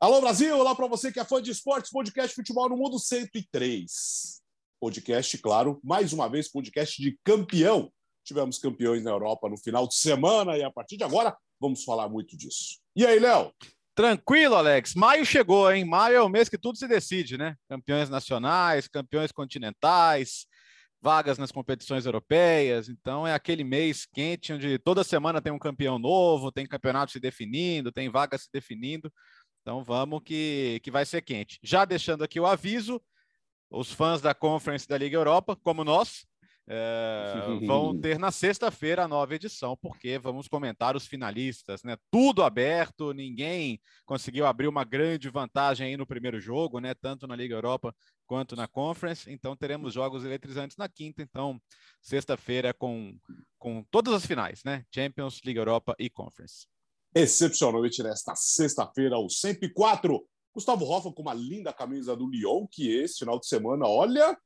Alô Brasil, olá para você que é fã de esportes, podcast Futebol no Mundo 103. Podcast, claro, mais uma vez podcast de campeão. Tivemos campeões na Europa no final de semana e a partir de agora vamos falar muito disso. E aí, Léo? Tranquilo, Alex. Maio chegou, hein? Maio é o mês que tudo se decide, né? Campeões nacionais, campeões continentais, vagas nas competições europeias. Então é aquele mês quente onde toda semana tem um campeão novo, tem campeonato se definindo, tem vaga se definindo. Então vamos que, que vai ser quente. Já deixando aqui o aviso, os fãs da Conference da Liga Europa, como nós, é, vão ter na sexta-feira a nova edição, porque vamos comentar os finalistas, né? Tudo aberto, ninguém conseguiu abrir uma grande vantagem aí no primeiro jogo, né? Tanto na Liga Europa quanto na Conference. Então teremos jogos eletrizantes na quinta. Então, sexta-feira com, com todas as finais, né? Champions, Liga Europa e Conference excepcionalmente nesta sexta-feira, o 104. Gustavo Hoffa com uma linda camisa do Lyon, que esse final de semana, olha,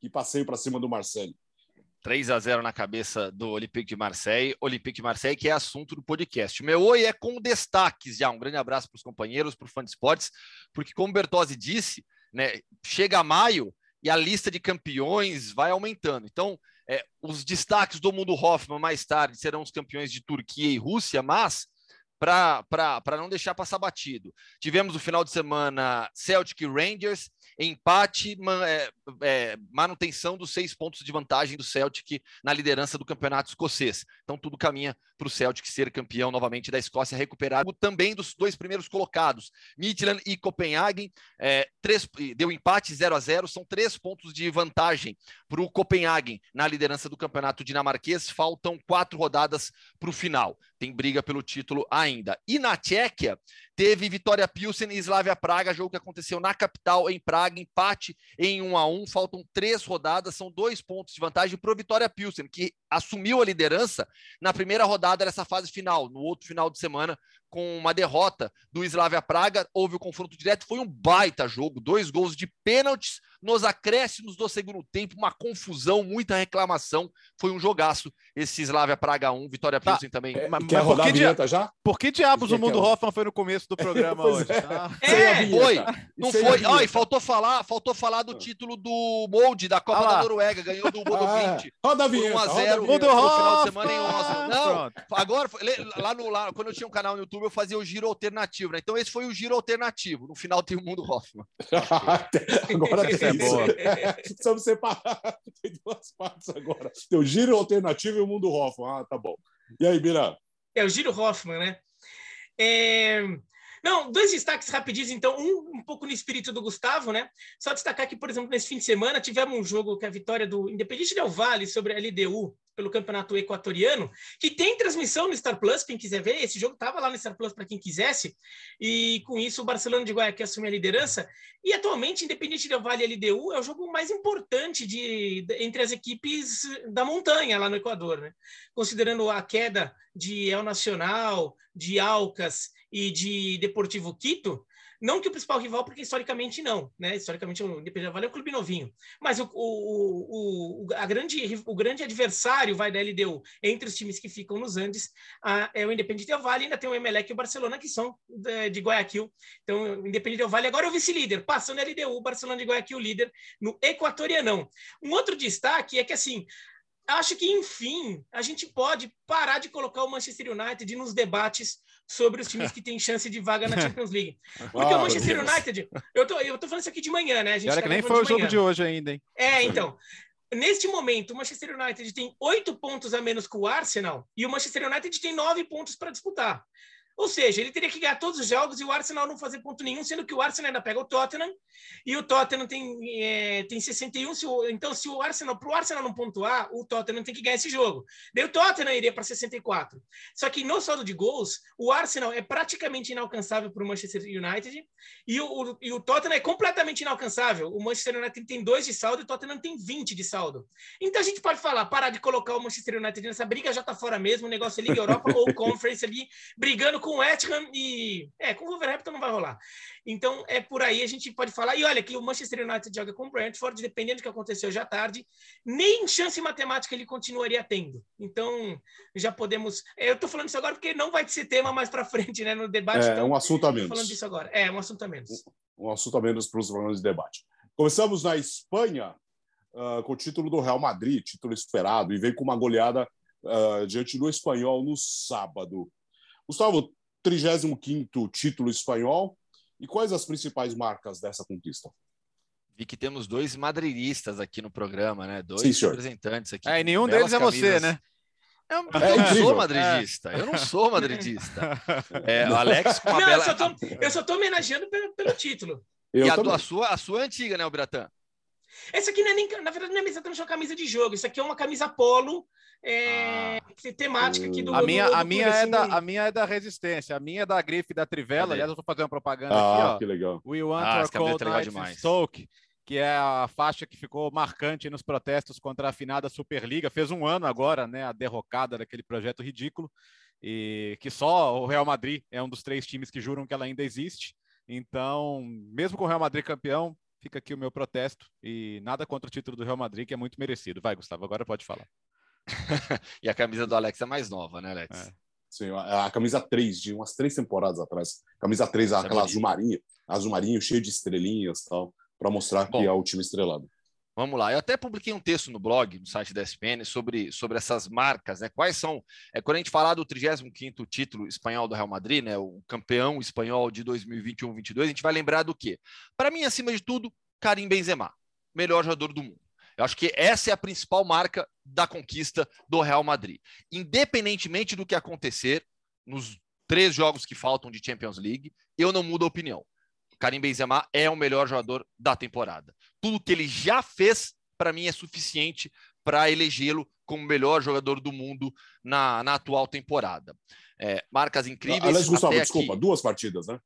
que passeio para cima do Marseille. 3 a 0 na cabeça do Olympique de Marseille. Olympique de Marseille, que é assunto do podcast. O meu oi é com destaques já. Um grande abraço para os companheiros, para o fã de esportes, porque, como Bertozzi disse, né, chega maio e a lista de campeões vai aumentando. Então, é, os destaques do mundo Hoffman mais tarde serão os campeões de Turquia e Rússia, mas para não deixar passar batido. Tivemos o final de semana Celtic Rangers empate, é, é, manutenção dos seis pontos de vantagem do Celtic na liderança do campeonato escocês. Então tudo caminha para o Celtic ser campeão novamente da Escócia, recuperar também dos dois primeiros colocados, Midland e Copenhagen, é, três, deu empate 0 a 0 são três pontos de vantagem para o Copenhagen na liderança do campeonato dinamarquês, faltam quatro rodadas para o final, tem briga pelo título ainda. E na Tchequia, teve Vitória Pilsen e Slavia Praga, jogo que aconteceu na capital, em Praga, empate em 1 a 1 faltam três rodadas, são dois pontos de vantagem para o Vitória Pilsen, que assumiu a liderança na primeira rodada dessa fase final, no outro final de semana, com uma derrota do Slavia Praga, houve o confronto direto, foi um baita jogo, dois gols de pênaltis nos acréscimos do segundo tempo, uma confusão, muita reclamação, foi um jogaço esse Slavia Praga 1, Vitória tá, Pilsen também. É, mas, quer mas rodar a vinheta já? Por que diabos o Mundo Hoffman foi no começo do programa hoje? É, ah. é foi, não foi. Ai, faltou falar, faltou falar do título do Molde da Copa ah, da Noruega, ganhou do Bodo ah, 20. Roda a vinheta. 1 a 0 no final de semana em Oslo. Não, agora lá no lá, quando eu tinha um canal no YouTube eu fazia o giro alternativo, né? Então esse foi o giro alternativo. No final tem o Mundo Hoffman. agora tem é boa. Precisamos separar. Tem duas partes agora. Tem o giro alternativo e o Mundo Hoffman. Ah, tá bom. E aí, Bira? É o giro Hoffman, né? É... Não, dois destaques rapidinhos, então. Um, um pouco no espírito do Gustavo, né? Só destacar que, por exemplo, nesse fim de semana tivemos um jogo que é a vitória do Independente Del Vale sobre a LDU pelo campeonato equatoriano, que tem transmissão no Star Plus, quem quiser ver. Esse jogo estava lá no Star Plus para quem quisesse. E com isso, o Barcelona de Guayaquil assumiu a liderança. E atualmente, Independente Del Vale e LDU é o jogo mais importante de, entre as equipes da montanha lá no Equador, né? Considerando a queda de El Nacional, de Alcas e de Deportivo Quito, não que o principal rival, porque historicamente não, né? Historicamente o Independente Vale é um clube novinho. Mas o, o, o, a grande, o grande adversário vai da LDU entre os times que ficam nos Andes a, é o Independente Del Vale, ainda tem o Emelec e o Barcelona, que são de, de Guayaquil. Então, o Independente Del Vale agora é o vice-líder, passando a LDU, o Barcelona de Guayaquil líder no Equatorianão. Um outro destaque é que, assim, acho que, enfim, a gente pode parar de colocar o Manchester United nos debates sobre os times que têm chance de vaga na Champions League. Porque o Manchester United, eu tô, eu tô falando isso aqui de manhã, né? A gente Olha tá que nem foi o jogo de hoje ainda, hein? É, então. Neste momento, o Manchester United tem oito pontos a menos que o Arsenal e o Manchester United tem nove pontos para disputar. Ou seja, ele teria que ganhar todos os jogos e o Arsenal não fazer ponto nenhum, sendo que o Arsenal ainda pega o Tottenham e o Tottenham tem, é, tem 61. Se o, então, se o Arsenal, para o Arsenal não pontuar, o Tottenham tem que ganhar esse jogo. Daí o Tottenham iria para 64. Só que no saldo de gols, o Arsenal é praticamente inalcançável para o Manchester United e o, e o Tottenham é completamente inalcançável. O Manchester United tem dois de saldo e o Tottenham tem 20 de saldo. Então a gente pode falar, parar de colocar o Manchester United nessa briga já está fora mesmo, o negócio é Liga Europa ou Conference ali, brigando com o West Ham e... É, com o Wolverhampton não vai rolar. Então, é por aí a gente pode falar. E olha que o Manchester United joga com o Brentford, dependendo do que aconteceu à tarde, nem chance matemática ele continuaria tendo. Então, já podemos... Eu estou falando isso agora porque não vai ser tema mais para frente, né, no debate. É, então, um assunto a menos. falando disso agora. É, um assunto a menos. Um, um assunto a menos para os programas de debate. Começamos na Espanha, uh, com o título do Real Madrid, título esperado, e veio com uma goleada uh, diante do Espanhol no sábado. Gustavo, 35 título espanhol, e quais as principais marcas dessa conquista? Vi que temos dois madridistas aqui no programa, né? Dois Sim, representantes aqui. É, e nenhum deles é você, né? Eu, eu não sou madridista. Eu não sou madridista. É, o Alex com uma não, bela. eu, só tô, eu só tô homenageando pelo, pelo título. Eu E a, a sua, a sua é antiga, né, o Biratã? Essa aqui não é nem, na verdade, não é exatamente uma camisa de jogo. Isso aqui é uma camisa polo é, temática aqui do A minha, do- do a, clube, minha é assim, da, a minha é da resistência, a minha é da grife da Trivela. Aliás, eu vou fazer uma propaganda Ah, aqui, que legal. ó. We want Ah, our cold é nights in demais. Stoke, que é a faixa que ficou marcante nos protestos contra a afinada Superliga. Fez um ano agora, né, a derrocada daquele projeto ridículo, e que só o Real Madrid é um dos três times que juram que ela ainda existe. Então, mesmo com o Real Madrid campeão, fica aqui o meu protesto e nada contra o título do Real Madrid, que é muito merecido. Vai, Gustavo, agora pode falar. E a camisa do Alex é mais nova, né, Alex? É. Sim, a, a camisa 3, de umas três temporadas atrás. Camisa 3, Essa é aquela azul marinho, azul marinho cheio de estrelinhas e tal, para mostrar Bom. que é o time estrelado. Vamos lá. Eu até publiquei um texto no blog, no site da SPN, sobre, sobre essas marcas, né? Quais são. É, quando a gente falar do 35 título espanhol do Real Madrid, né? O campeão espanhol de 2021-22, a gente vai lembrar do quê? Para mim, acima de tudo, Karim Benzema, melhor jogador do mundo. Eu acho que essa é a principal marca da conquista do Real Madrid. Independentemente do que acontecer nos três jogos que faltam de Champions League, eu não mudo a opinião. Karim Benzema é o melhor jogador da temporada. Tudo que ele já fez, para mim, é suficiente para elegê-lo como o melhor jogador do mundo na, na atual temporada. É, marcas incríveis. Aliás, Gustavo, até desculpa, aqui. duas partidas, né?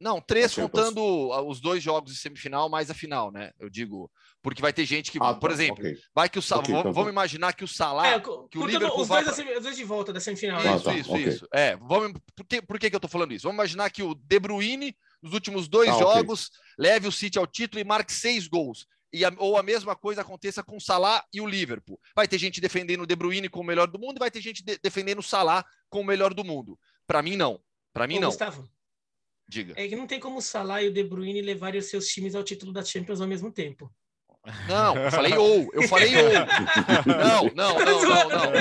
Não, três contando ah, os dois jogos de semifinal mais a final, né? Eu digo, porque vai ter gente que, Ah, por tá, exemplo, ok. vai que o Salah, Ok, então vamos tá. imaginar que o Salah É, que o Liverpool os vai dois, semi- os dois de volta da semifinal. Ah, Isso, tá, isso, ok. isso. É, vamos, por, que, por que, que eu tô falando isso? Vamos imaginar que o De Bruyne, nos últimos dois Ah, jogos, leve o City ao título e marque seis gols. E a- ou a mesma coisa aconteça com o Salah e o Liverpool. Vai ter gente defendendo o De Bruyne como o melhor do mundo e vai ter gente de- defendendo o Salah como o melhor do mundo. Para mim, não. Para mim, Ô, não. Gustavo, Diga. é que não tem como o Salah e o De Bruyne levarem os seus times ao título da Champions ao mesmo tempo. Não, eu falei ou. Eu falei ou. Não, não, não, não, não.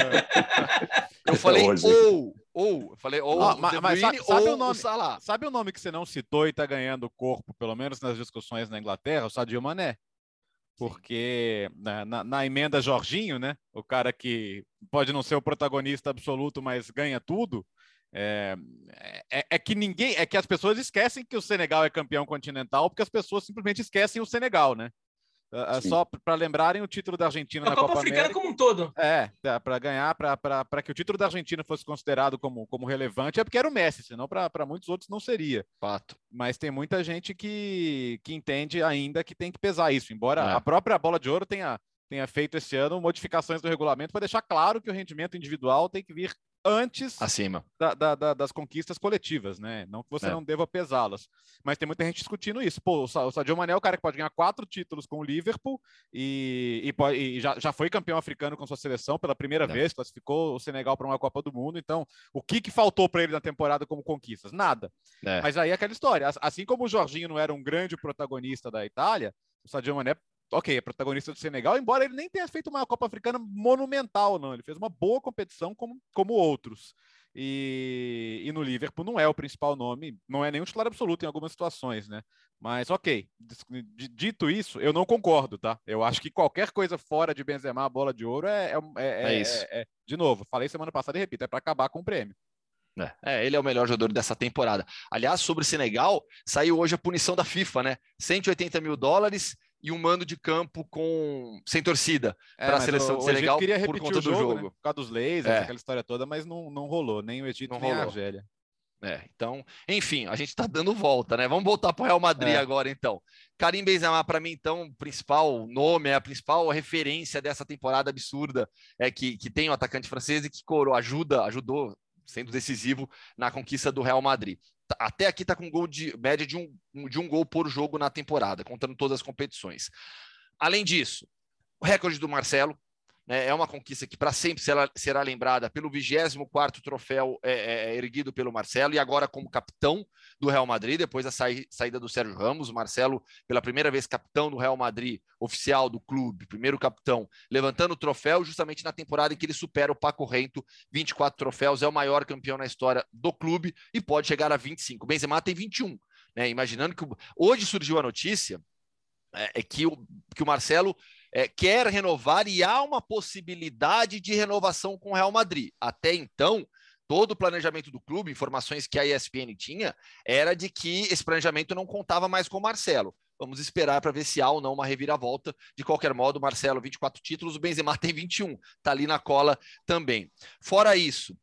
Eu falei Hoje. ou. Ou. Eu falei ou Ah, o mas- mas sabe- sabe ou o nome? o Salah. Sabe o nome que você não citou e está ganhando corpo, pelo menos nas discussões na Inglaterra? O Sadio Mané. Porque na, na- na emenda Jorginho, né? O cara que pode não ser o protagonista absoluto, mas ganha tudo. É, é- é que ninguém, é que as pessoas esquecem que o Senegal é campeão continental, porque as pessoas simplesmente esquecem o Senegal, né? Sim. Só para lembrarem o título da Argentina A na Copa Copa Africana América. como um todo. É, para ganhar, para que o título da Argentina fosse considerado como, como relevante, é porque era o Messi, senão para muitos outros não seria. Fato. Mas tem muita gente que, que entende ainda que tem que pesar isso, embora É. a própria bola de ouro tenha, tenha feito esse ano modificações do regulamento para deixar claro que o rendimento individual tem que vir antes Acima. da- da- da- das conquistas coletivas, né? Não que você É. não deva pesá-las. Mas tem muita gente discutindo isso. Pô, o Sa- o Sadio Mané é o cara que pode ganhar quatro títulos com o Liverpool e, e pode- e já, já foi campeão africano com sua seleção pela primeira É. vez, classificou o Senegal para uma Copa do Mundo. Então, o que, que faltou para ele na temporada como conquistas? Nada. É. Mas aí é aquela história. As- Assim como o Jorginho não era um grande protagonista da Itália, o Sadio Mané, ok, é protagonista do Senegal, embora ele nem tenha feito uma Copa Africana monumental, não. Ele fez uma boa competição como, como outros. E, e no Liverpool não é o principal nome, não é nenhum titular absoluto em algumas situações, né? Mas ok, dito isso, eu não concordo, tá? Eu acho que qualquer coisa fora de Benzema, a bola de ouro, é, é, é- É é- isso. é- de novo, falei semana passada e repito, é para acabar com o prêmio. É, é, ele é o melhor jogador dessa temporada. Aliás, sobre o Senegal, saiu hoje a punição da FIFA, né? 180 mil dólares e um mando de campo com sem torcida. É, Pra mas seleção de Senegal queria por conta o do jogo, jogo. né? por causa dos lasers, É. aquela história toda, mas não, não rolou, nem o Egito Não nem a rolou. Argélia. É, então, enfim, a gente tá dando volta, né? Vamos voltar para o Real Madrid É. agora, então. Karim Benzema, para mim, então, o principal nome, é a principal referência dessa temporada absurda é que, que tem o atacante francês e que coro, ajuda, ajudou sendo decisivo na conquista do Real Madrid. Até aqui está com gol de média de um, de um gol por jogo na temporada, contando todas as competições. Além disso, o recorde do Marcelo, é uma conquista que para sempre será, será, lembrada pelo 24º troféu é, é, é, erguido pelo Marcelo e agora como capitão do Real Madrid, depois da saída do Sérgio Ramos, o Marcelo pela primeira vez capitão do Real Madrid, oficial do clube, primeiro capitão, levantando o troféu justamente na temporada em que ele supera o Paco Rento, 24 troféus, é o maior campeão na história do clube e pode chegar a 25. O Benzema tem 21, né, imaginando que hoje surgiu a notícia é, é que, o, que o Marcelo é, quer renovar e há uma possibilidade de renovação com o Real Madrid. Até então, todo o planejamento do clube, informações que a ESPN tinha, era de que esse planejamento não contava mais com o Marcelo. Vamos esperar para ver se há ou não uma reviravolta. De qualquer modo, Marcelo, 24 títulos, o Benzema tem 21, está ali na cola também. Fora isso,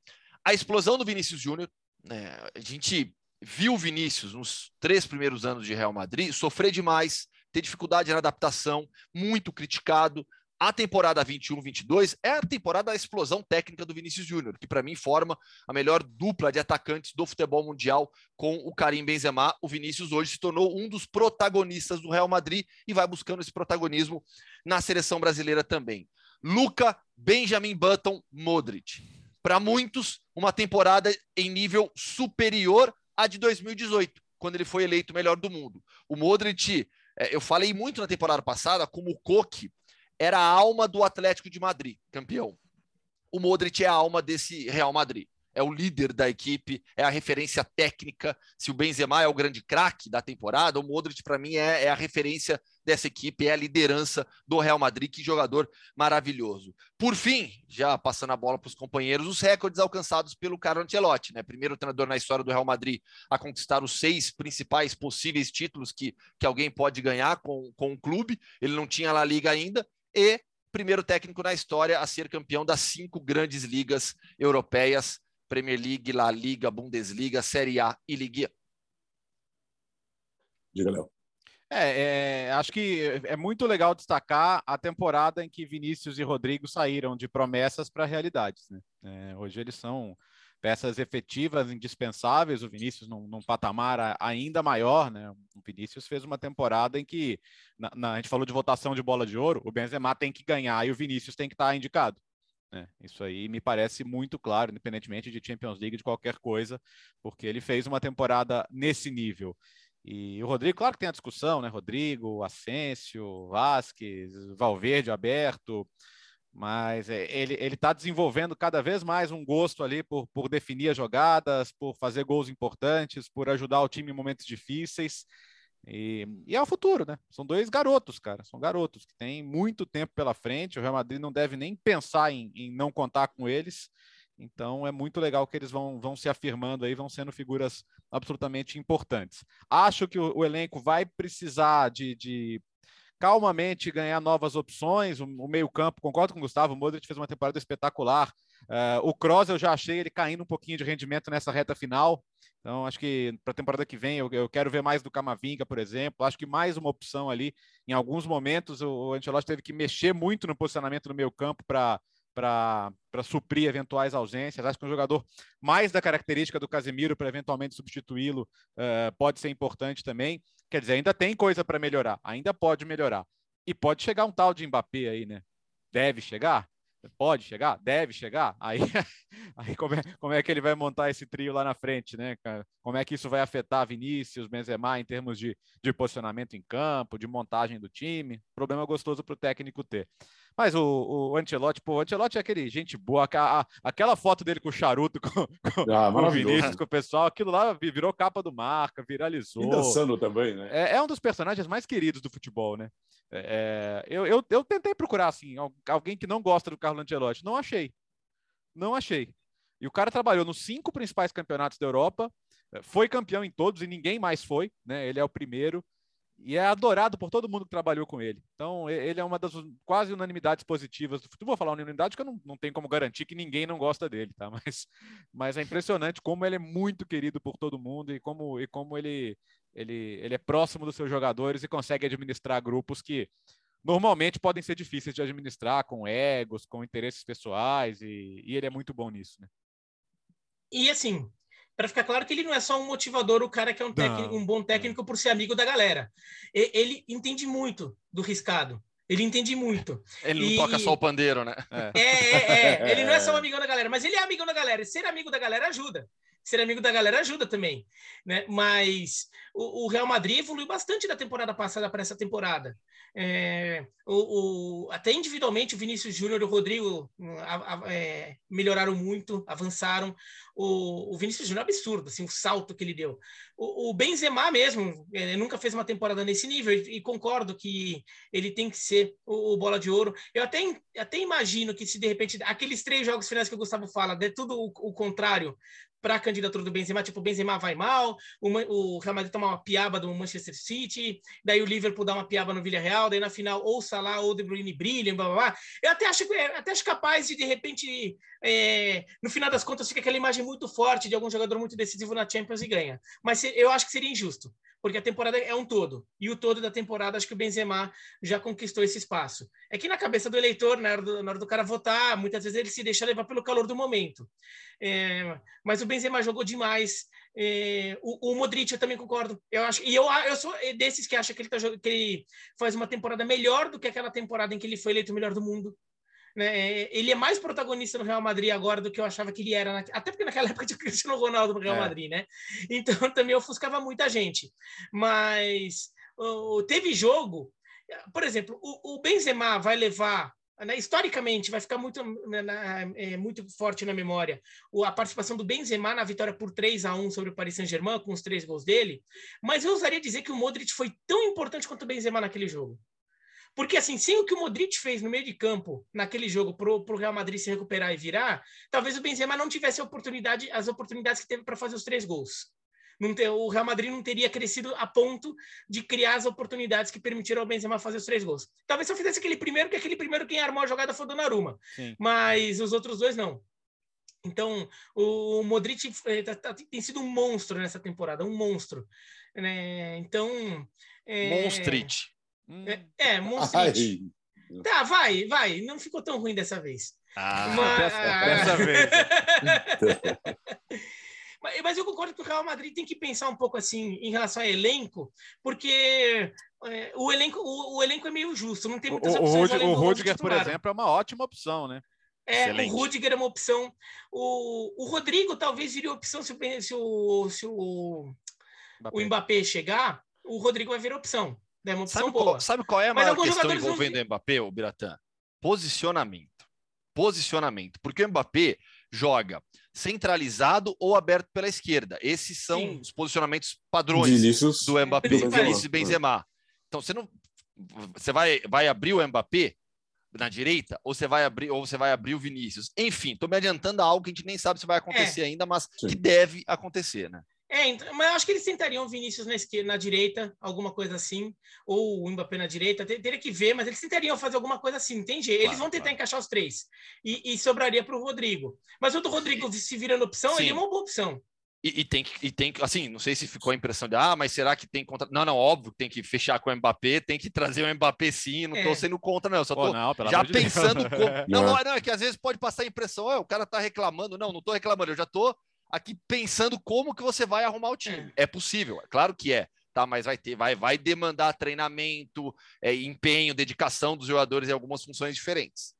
a explosão do Vinícius Júnior, né, a gente viu o Vinícius nos três primeiros anos de Real Madrid sofrer demais, ter dificuldade na adaptação, muito criticado. A temporada 21-22 é a temporada da explosão técnica do Vinícius Júnior, que para mim forma a melhor dupla de atacantes do futebol mundial com o Karim Benzema. O Vinícius hoje se tornou um dos protagonistas do Real Madrid e vai buscando esse protagonismo na seleção brasileira também. Luca, Benjamin Button, Modric. Para muitos, uma temporada em nível superior à de 2018, quando ele foi eleito melhor do mundo. O Modric eu falei muito na temporada passada como o Coque era a alma do Atlético de Madrid, campeão. O Modric é a alma desse Real Madrid é o líder da equipe, é a referência técnica. Se o Benzema é o grande craque da temporada, o Modric, para mim, é, é, a referência dessa equipe, é a liderança do Real Madrid. Que jogador maravilhoso. Por fim, já passando a bola para os companheiros, os recordes alcançados pelo Carlo Ancelotti, né? primeiro treinador na história do Real Madrid a conquistar os seis principais possíveis títulos que, que alguém pode ganhar com, com o clube. Ele não tinha La Liga ainda. E primeiro técnico na história a ser campeão das cinco grandes ligas europeias Premier League, La Liga, Bundesliga, Série A e Liga. Diga, Léo. É, é, acho que é muito legal destacar a temporada em que Vinícius e Rodrigo saíram de promessas para realidades. Né? É, hoje eles são peças efetivas, indispensáveis. O Vinícius num, num, patamar ainda maior, né? O Vinícius fez uma temporada em que na, na, a gente falou de votação de bola de ouro, o Benzema tem que ganhar e o Vinícius tem que estar indicado. Né? Isso aí me parece muito claro, independentemente de Champions League, de qualquer coisa, porque ele fez uma temporada nesse nível. E o Rodrigo, claro que tem a discussão, né? Rodrigo, Asensio, Vasquez, Valverde aberto, mas é, ele está desenvolvendo cada vez mais um gosto ali por, por definir as jogadas, por fazer gols importantes, por ajudar o time em momentos difíceis. E, e, é o futuro, né? São dois garotos, cara. São garotos que têm muito tempo pela frente. O Real Madrid não deve nem pensar em, em não contar com eles. Então é muito legal que eles vão, vão se afirmando aí, vão sendo figuras absolutamente importantes. Acho que o, o elenco vai precisar de, de calmamente ganhar novas opções. O, o meio-campo, concordo com o Gustavo, o Modric fez uma temporada espetacular. Uh, o Kroos eu já achei ele caindo um pouquinho de rendimento nessa reta final. Então, acho que para a temporada que vem eu, eu, quero ver mais do Camavinga, por exemplo. Acho que mais uma opção ali. Em alguns momentos, o, o Ancelotti teve que mexer muito no posicionamento do meio campo para suprir eventuais ausências. Acho que um jogador mais da característica do Casemiro para eventualmente substituí-lo uh, pode ser importante também. Quer dizer, ainda tem coisa para melhorar, ainda pode melhorar. E pode chegar um tal de Mbappé aí, né? Deve chegar? Pode chegar? Deve chegar? Aí, aí como, é, como é que ele vai montar esse trio lá na frente, né? Como é que isso vai afetar Vinícius, Benzema em termos de, de posicionamento em campo, de montagem do time? Problema gostoso para o técnico ter. Mas o, o Ancelotti, pô, o Ancelotti é aquele gente boa, a, aquela foto dele com o charuto, com, com, ah, com o Vinícius, com o pessoal, aquilo lá virou capa do marca, viralizou. E dançando também, né? É, é um dos personagens mais queridos do futebol, né? É, é, eu, eu, eu tentei procurar, assim, alguém que não gosta do Carlo Ancelotti. Não achei. Não achei. E o cara trabalhou nos cinco principais campeonatos da Europa, é, foi campeão em todos e ninguém mais foi, né? Ele é o primeiro e é adorado por todo mundo que trabalhou com ele. Então, ele é uma das quase unanimidades positivas do futebol. Vou falar unanimidade, que eu não, não tenho como garantir que ninguém não gosta dele, tá? Mas, mas é impressionante como ele é muito querido por todo mundo e como, e como ele, ele, ele é próximo dos seus jogadores e consegue administrar grupos que normalmente podem ser difíceis de administrar, com egos, com interesses pessoais, e, e ele é muito bom nisso, né? e assim, para ficar claro que ele não é só um motivador, o cara que é um, técnico, um bom técnico por ser amigo da galera. Ele entende muito do riscado. Ele entende muito. Ele não e... toca só o pandeiro, né? É. é, é, é. Ele não é só um amigão da galera, mas ele é amigão da galera. E ser amigo da galera ajuda ser amigo da galera ajuda também, né? Mas o, o Real Madrid evoluiu bastante da temporada passada para essa temporada. É, o, o, até individualmente o Vinícius Júnior e o Rodrigo a, a, é, melhoraram muito, avançaram. O, o Vinícius Júnior é absurdo, assim, o salto que ele deu. O, o Benzema mesmo, ele nunca fez uma temporada nesse nível e, e concordo que ele tem que ser o, bola de ouro. Eu até, até imagino que se de repente aqueles três jogos finais que o Gustavo fala, der tudo o contrário, para a candidatura do Benzema, tipo, o Benzema vai mal, o, o Real Madrid toma uma piaba do Manchester City, daí o Liverpool dá uma piaba no Villarreal, daí na final ou Salah ou De Bruyne brilham, blá, blá, blá. Eu até acho, até acho capaz de, de repente, é, no final das contas, fica aquela imagem muito forte de algum jogador muito decisivo na Champions e ganha. Mas eu acho que seria injusto porque a temporada é um todo. E o todo da temporada, acho que o Benzema já conquistou esse espaço. É que na cabeça do eleitor, na hora do, na hora do cara votar, muitas vezes ele se deixa levar pelo calor do momento. É, mas o Benzema jogou demais. É, o, o, Modric, eu também concordo. Eu acho, e eu, eu sou desses que acham que ele, tá, que ele faz uma temporada melhor do que aquela temporada em que ele foi eleito o melhor do mundo. Né? Ele é mais protagonista no Real Madrid agora do que eu achava que ele era, na... até porque naquela época tinha o Cristiano Ronaldo no Real é. Madrid, né? Então também ofuscava muita gente. Mas teve jogo, por exemplo, o, o Benzema vai levar né, historicamente vai ficar muito, né, na, é, muito forte na memória o, a participação do Benzema na vitória por 3 a 1 sobre o Paris Saint-Germain, com os três gols dele, mas eu ousaria dizer que o Modric foi tão importante quanto o Benzema naquele jogo. Porque, assim, sem o que o Modric fez no meio de campo, naquele jogo, para o Real Madrid se recuperar e virar, talvez o Benzema não tivesse oportunidade, as oportunidades que teve para fazer os três gols. Ter, o Real Madrid não teria crescido a ponto de criar as oportunidades que permitiram ao Benzema fazer os três gols. Talvez eu fizesse aquele primeiro, que aquele primeiro quem armou a jogada foi o Donnarumma. Sim. Mas os outros dois não. Então, o Modric é, tá, tá, tem sido um monstro nessa temporada, um monstro. Né? Então... É... Monstrite. Hum. É, é Monstrit. Tá, vai, vai. Não ficou tão ruim dessa vez. Ah, mas... dessa vez. mas, mas eu concordo que o Real Madrid tem que pensar um pouco assim em relação ao elenco, porque é, o, elenco, o, o, elenco é meio justo, não tem muitas o, opções. O, o Rudiger, por exemplo, é uma ótima opção, né? É, Excelente. o Rudiger é uma opção. O, o Rodrigo talvez viria opção se, se o, se o, Mbappé. o Mbappé chegar, o Rodrigo vai vir opção. É uma sabe, boa. Qual, sabe qual é a maior questão envolvendo o Mbappé, o Biratã? Posicionamento. Posicionamento. Porque o Mbappé joga centralizado ou aberto pela esquerda. Esses são Sim. os posicionamentos padrões Vinícius, do Mbappé, Vinícius e Benzema. Então você não você vai vai abrir o Mbappé na direita ou você vai abrir ou você vai abrir o Vinícius. Enfim, estou me adiantando a algo que a gente nem sabe se vai acontecer é. ainda, mas Sim. que deve acontecer, né? É, então, mas eu acho que eles tentariam o Vinícius na, esquerda, na direita, alguma coisa assim, ou o Mbappé na direita, teria que ver, mas eles tentariam fazer alguma coisa assim, entende? Eles claro, vão tentar claro. encaixar os três, e, e sobraria para o Rodrigo. Mas o do Rodrigo se virando opção, Sim. ele é uma boa opção. E, e, tem que, e tem que, assim, não sei se ficou a impressão de, ah, mas será que tem contra. Não, não, óbvio que tem que fechar com o Mbappé, tem que trazer o Mbappé sim, não é. tô sendo contra, não, só tô não, já pensando como. Não, não, não, é que às vezes pode passar a impressão, oh, o cara tá reclamando, não, não tô reclamando, eu já tô aqui pensando como que você vai arrumar o time. É, é possível, é claro que é, tá? Mas vai ter, vai, vai demandar treinamento, é, empenho, dedicação dos jogadores em algumas funções diferentes.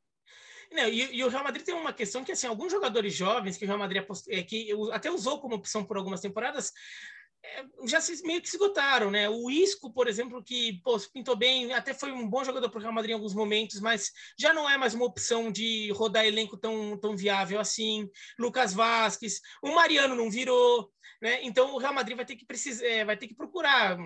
Não, e, e, o Real Madrid tem uma questão que assim, alguns jogadores jovens que o Real Madrid é, que até usou como opção por algumas temporadas já se, meio que se esgotaram, né? O Isco, por exemplo, que pô, pintou bem, até foi um bom jogador para o Real Madrid em alguns momentos, mas já não é mais uma opção de rodar elenco tão, tão viável assim. Lucas Vasquez, o Mariano não virou, né? Então o Real Madrid vai ter que precisar, é, vai ter que procurar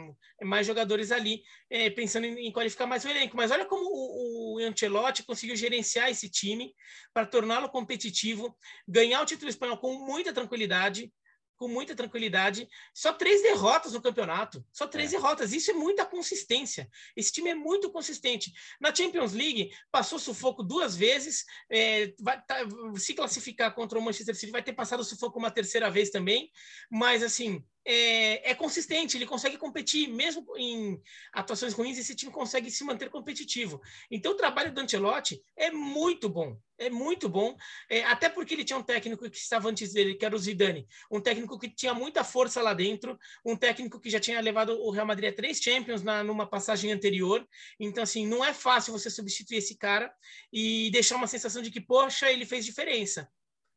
mais jogadores ali, é, pensando em, em, qualificar mais o elenco. Mas olha como o, o Ancelotti conseguiu gerenciar esse time para torná-lo competitivo, ganhar o título espanhol com muita tranquilidade com muita tranquilidade. Só três derrotas no campeonato. Só três é. derrotas. Isso é muita consistência. Esse time é muito consistente. Na Champions League, passou sufoco duas vezes. É, vai tá, se classificar contra o Manchester City, vai ter passado sufoco uma terceira vez também. Mas, assim, é, é, consistente, ele consegue competir, mesmo em atuações ruins, esse time consegue se manter competitivo. Então, o trabalho do Ancelotti é muito bom, é muito bom, é, até porque ele tinha um técnico que estava antes dele, que era o Zidane, um técnico que tinha muita força lá dentro, um técnico que já tinha levado o Real Madrid a três Champions na, numa passagem anterior. Então, assim, não é fácil você substituir esse cara e deixar uma sensação de que, poxa, ele fez diferença.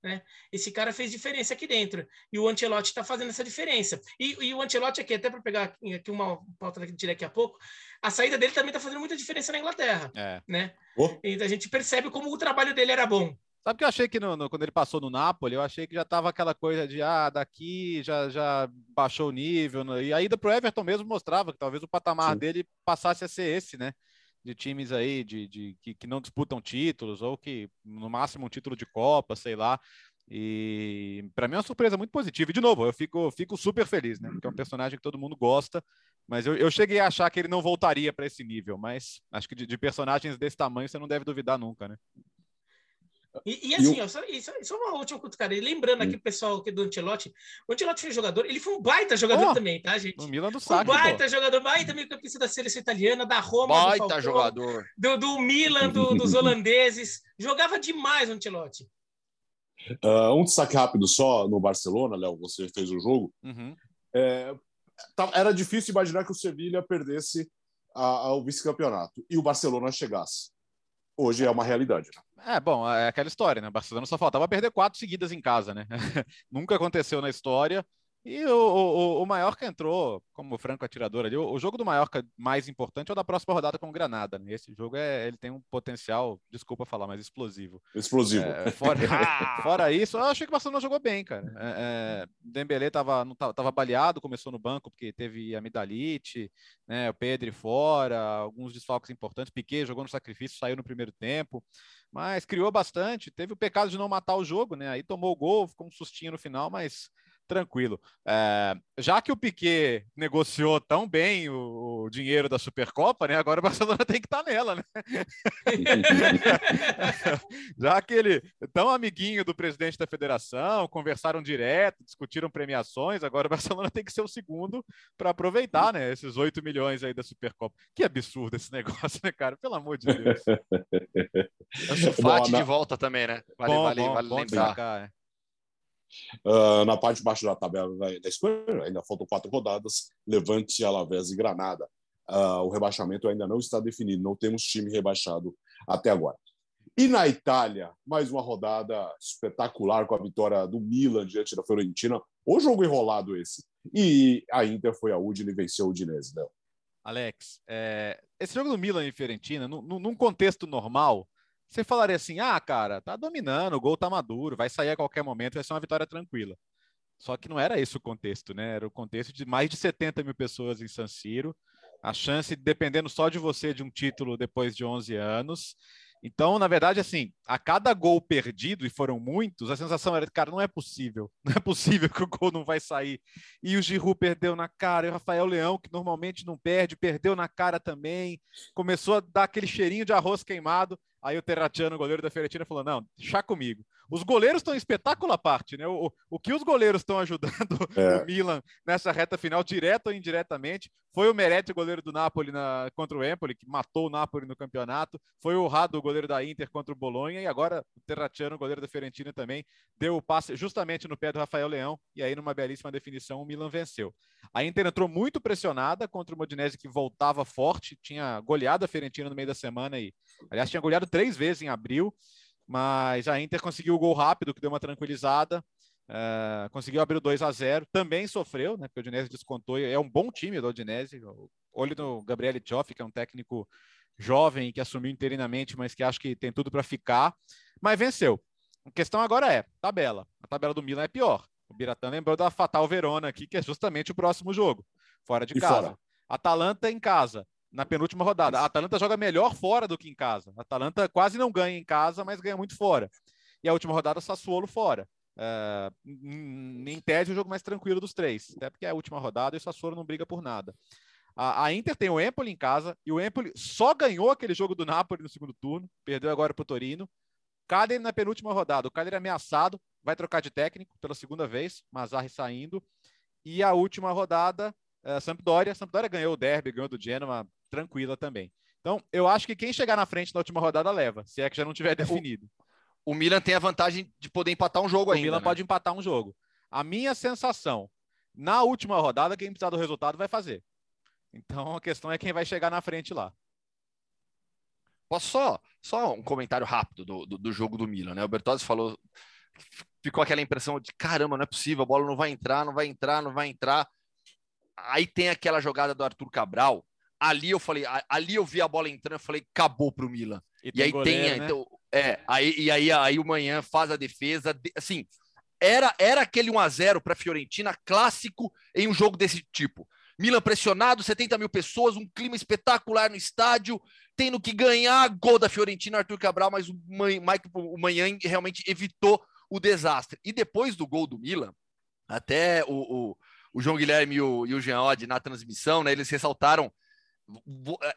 Né? Esse cara fez diferença aqui dentro. E o Ancelotti está fazendo essa diferença. E, e, o Ancelotti aqui, até para pegar aqui uma pauta que daqui a pouco, a saída dele também está fazendo muita diferença na Inglaterra. É. Né? Oh. Então a gente percebe como o trabalho dele era bom. Sabe que eu achei que no, no, quando ele passou no Napoli, eu achei que já estava aquela coisa de ah, daqui já, já baixou o nível. Né? E a ida para o Everton mesmo mostrava que talvez o patamar Sim. dele passasse a ser esse, né? De times aí de, de que, que, não disputam títulos ou que no máximo um título de Copa, sei lá. E para mim é uma surpresa muito positiva. E de novo, eu fico, fico super feliz, né? Porque é um personagem que todo mundo gosta. Mas eu, eu cheguei a achar que ele não voltaria para esse nível. Mas acho que de, de, personagens desse tamanho você não deve duvidar nunca, né? E, e assim, e ó, só, só uma última cutucada. E lembrando aqui o pessoal do Ancelotti, o Ancelotti foi jogador, ele foi um baita jogador oh, também, tá, gente? No Milan do Sacre, Um baita pô. jogador, baita meio campista da seleção italiana, da Roma, baita do Falcão, jogador. Do, do Milan, do, dos holandeses. Jogava demais o Ancelotti. Uh, um destaque rápido só no Barcelona, Léo, você fez o jogo. Uhum. É, tá, era difícil imaginar que o Sevilha perdesse a, o vice-campeonato e o Barcelona chegasse. Hoje é uma realidade. Né? É, bom, é aquela história, né? O Barcelona só faltava perder quatro seguidas em casa, né? Nunca aconteceu na história. E o, o, o Mallorca entrou como franco atirador ali. O, o, jogo do Mallorca mais importante é o da próxima rodada com o Granada. Né? Esse jogo é, ele tem um potencial, desculpa falar, mas explosivo. Explosivo. É, fora, fora, isso, eu achei que o Barcelona jogou bem, cara. É, é, Dembélé tava, não, tava baleado, começou no banco porque teve a Midalite, né? o Pedro fora, alguns desfalques importantes. Piquet jogou no sacrifício, saiu no primeiro tempo mas criou bastante. Teve o pecado de não matar o jogo, né? Aí tomou o gol, ficou um sustinho no final, mas tranquilo. É, já que o Piquet negociou tão bem o, o, dinheiro da Supercopa, né? Agora o Barcelona tem que estar tá nela, né? já que ele tão amiguinho do presidente da federação, conversaram direto, discutiram premiações, agora o Barcelona tem que ser o segundo para aproveitar, né? Esses 8 milhões aí da Supercopa. Que absurdo esse negócio, né, cara? Pelo amor de Deus. O Sulfate de volta também, né? Vale, bom, vale, bom, vale bom lembrar. Destacar, é. Uh, na parte de baixo da tabela da, da Espanha, ainda faltam quatro rodadas, Levante, Alavés e Granada. Uh, o rebaixamento ainda não está definido, não temos time rebaixado até agora. E na Itália, mais uma rodada espetacular com a vitória do Milan diante da Fiorentina. O jogo enrolado esse. E a Inter foi a Udine e venceu o Udinese, né? Alex, é, esse jogo do Milan e Fiorentina, num contexto normal, você falaria assim: ah, cara, tá dominando, o gol tá maduro, vai sair a qualquer momento, vai ser uma vitória tranquila. Só que não era esse o contexto, né? Era o contexto de mais de 70 mil pessoas em San Siro, a chance, dependendo só de você, de um título depois de 11 anos. Então, na verdade, assim, a cada gol perdido, e foram muitos, a sensação era, cara, não é possível, não é possível que o gol não vai sair. E o Giroud perdeu na cara, e o Rafael Leão, que normalmente não perde, perdeu na cara também, começou a dar aquele cheirinho de arroz queimado. Aí o Terratiano, goleiro da Fiorentina, falou: não, deixa comigo. Os goleiros estão em espetáculo à parte, né? O, o que os goleiros estão ajudando é. o Milan nessa reta final, direto ou indiretamente, foi o Meretti, o goleiro do Napoli na, contra o Empoli, que matou o Napoli no campeonato, foi o Rado, o goleiro da Inter contra o Bolonha, e agora o Terratiano, goleiro da Fiorentina também, deu o passe justamente no pé do Rafael Leão, e aí numa belíssima definição o Milan venceu. A Inter entrou muito pressionada contra o Modinese, que voltava forte, tinha goleado a Fiorentina no meio da semana e, aliás, tinha goleado três vezes em abril, mas a Inter conseguiu o gol rápido, que deu uma tranquilizada. Uh, conseguiu abrir o 2 a 0 também sofreu, né? Porque o Udinese descontou. É um bom time do Udinese. Olho no Gabriele Tioff, que é um técnico jovem que assumiu interinamente, mas que acho que tem tudo para ficar. Mas venceu. A questão agora é tabela. A tabela do Milan é pior. O Biratã lembrou da Fatal Verona aqui, que é justamente o próximo jogo, fora de e casa. Fora. Atalanta em casa na penúltima rodada. A Atalanta joga melhor fora do que em casa. A Atalanta quase não ganha em casa, mas ganha muito fora. E a última rodada, Sassuolo fora. Uh, em tese, o jogo mais tranquilo dos três, até porque é a última rodada e o Sassuolo não briga por nada. A, a, Inter tem o Empoli em casa e o Empoli só ganhou aquele jogo do Napoli no segundo turno, perdeu agora para o Torino. Cagliari na penúltima rodada, o Cagliari ameaçado, vai trocar de técnico pela segunda vez, Mazarri saindo. E a última rodada, a Sampdoria. Sampdoria ganhou o derby, ganhou do Genoa, tranquila também. Então, eu acho que quem chegar na frente na última rodada leva, se é que já não tiver definido. O, o Milan tem a vantagem de poder empatar um jogo o ainda. O Milan né? pode empatar um jogo. A minha sensação, na última rodada, quem precisar do resultado vai fazer. Então, a questão é quem vai chegar na frente lá. Posso só, só um comentário rápido do, do, do jogo do Milan, né? O Bertozzi falou, ficou aquela impressão de caramba, não é possível, a bola não vai entrar, não vai entrar, não vai entrar. Aí tem aquela jogada do Arthur Cabral. Ali eu falei, ali eu vi a bola entrando, eu falei, acabou pro Milan. E, e aí goleiro, tem, né? então, é, aí e aí aí o manhã faz a defesa, assim, era era aquele 1 a 0 para Fiorentina clássico em um jogo desse tipo. Milan pressionado, 70 mil pessoas, um clima espetacular no estádio, tendo que ganhar gol da Fiorentina, Arthur Cabral, mas o, Mike, o Manhã realmente evitou o desastre. E depois do gol do Milan, até o, o, o João Guilherme e o, e o Jean Odd na transmissão, né, eles ressaltaram,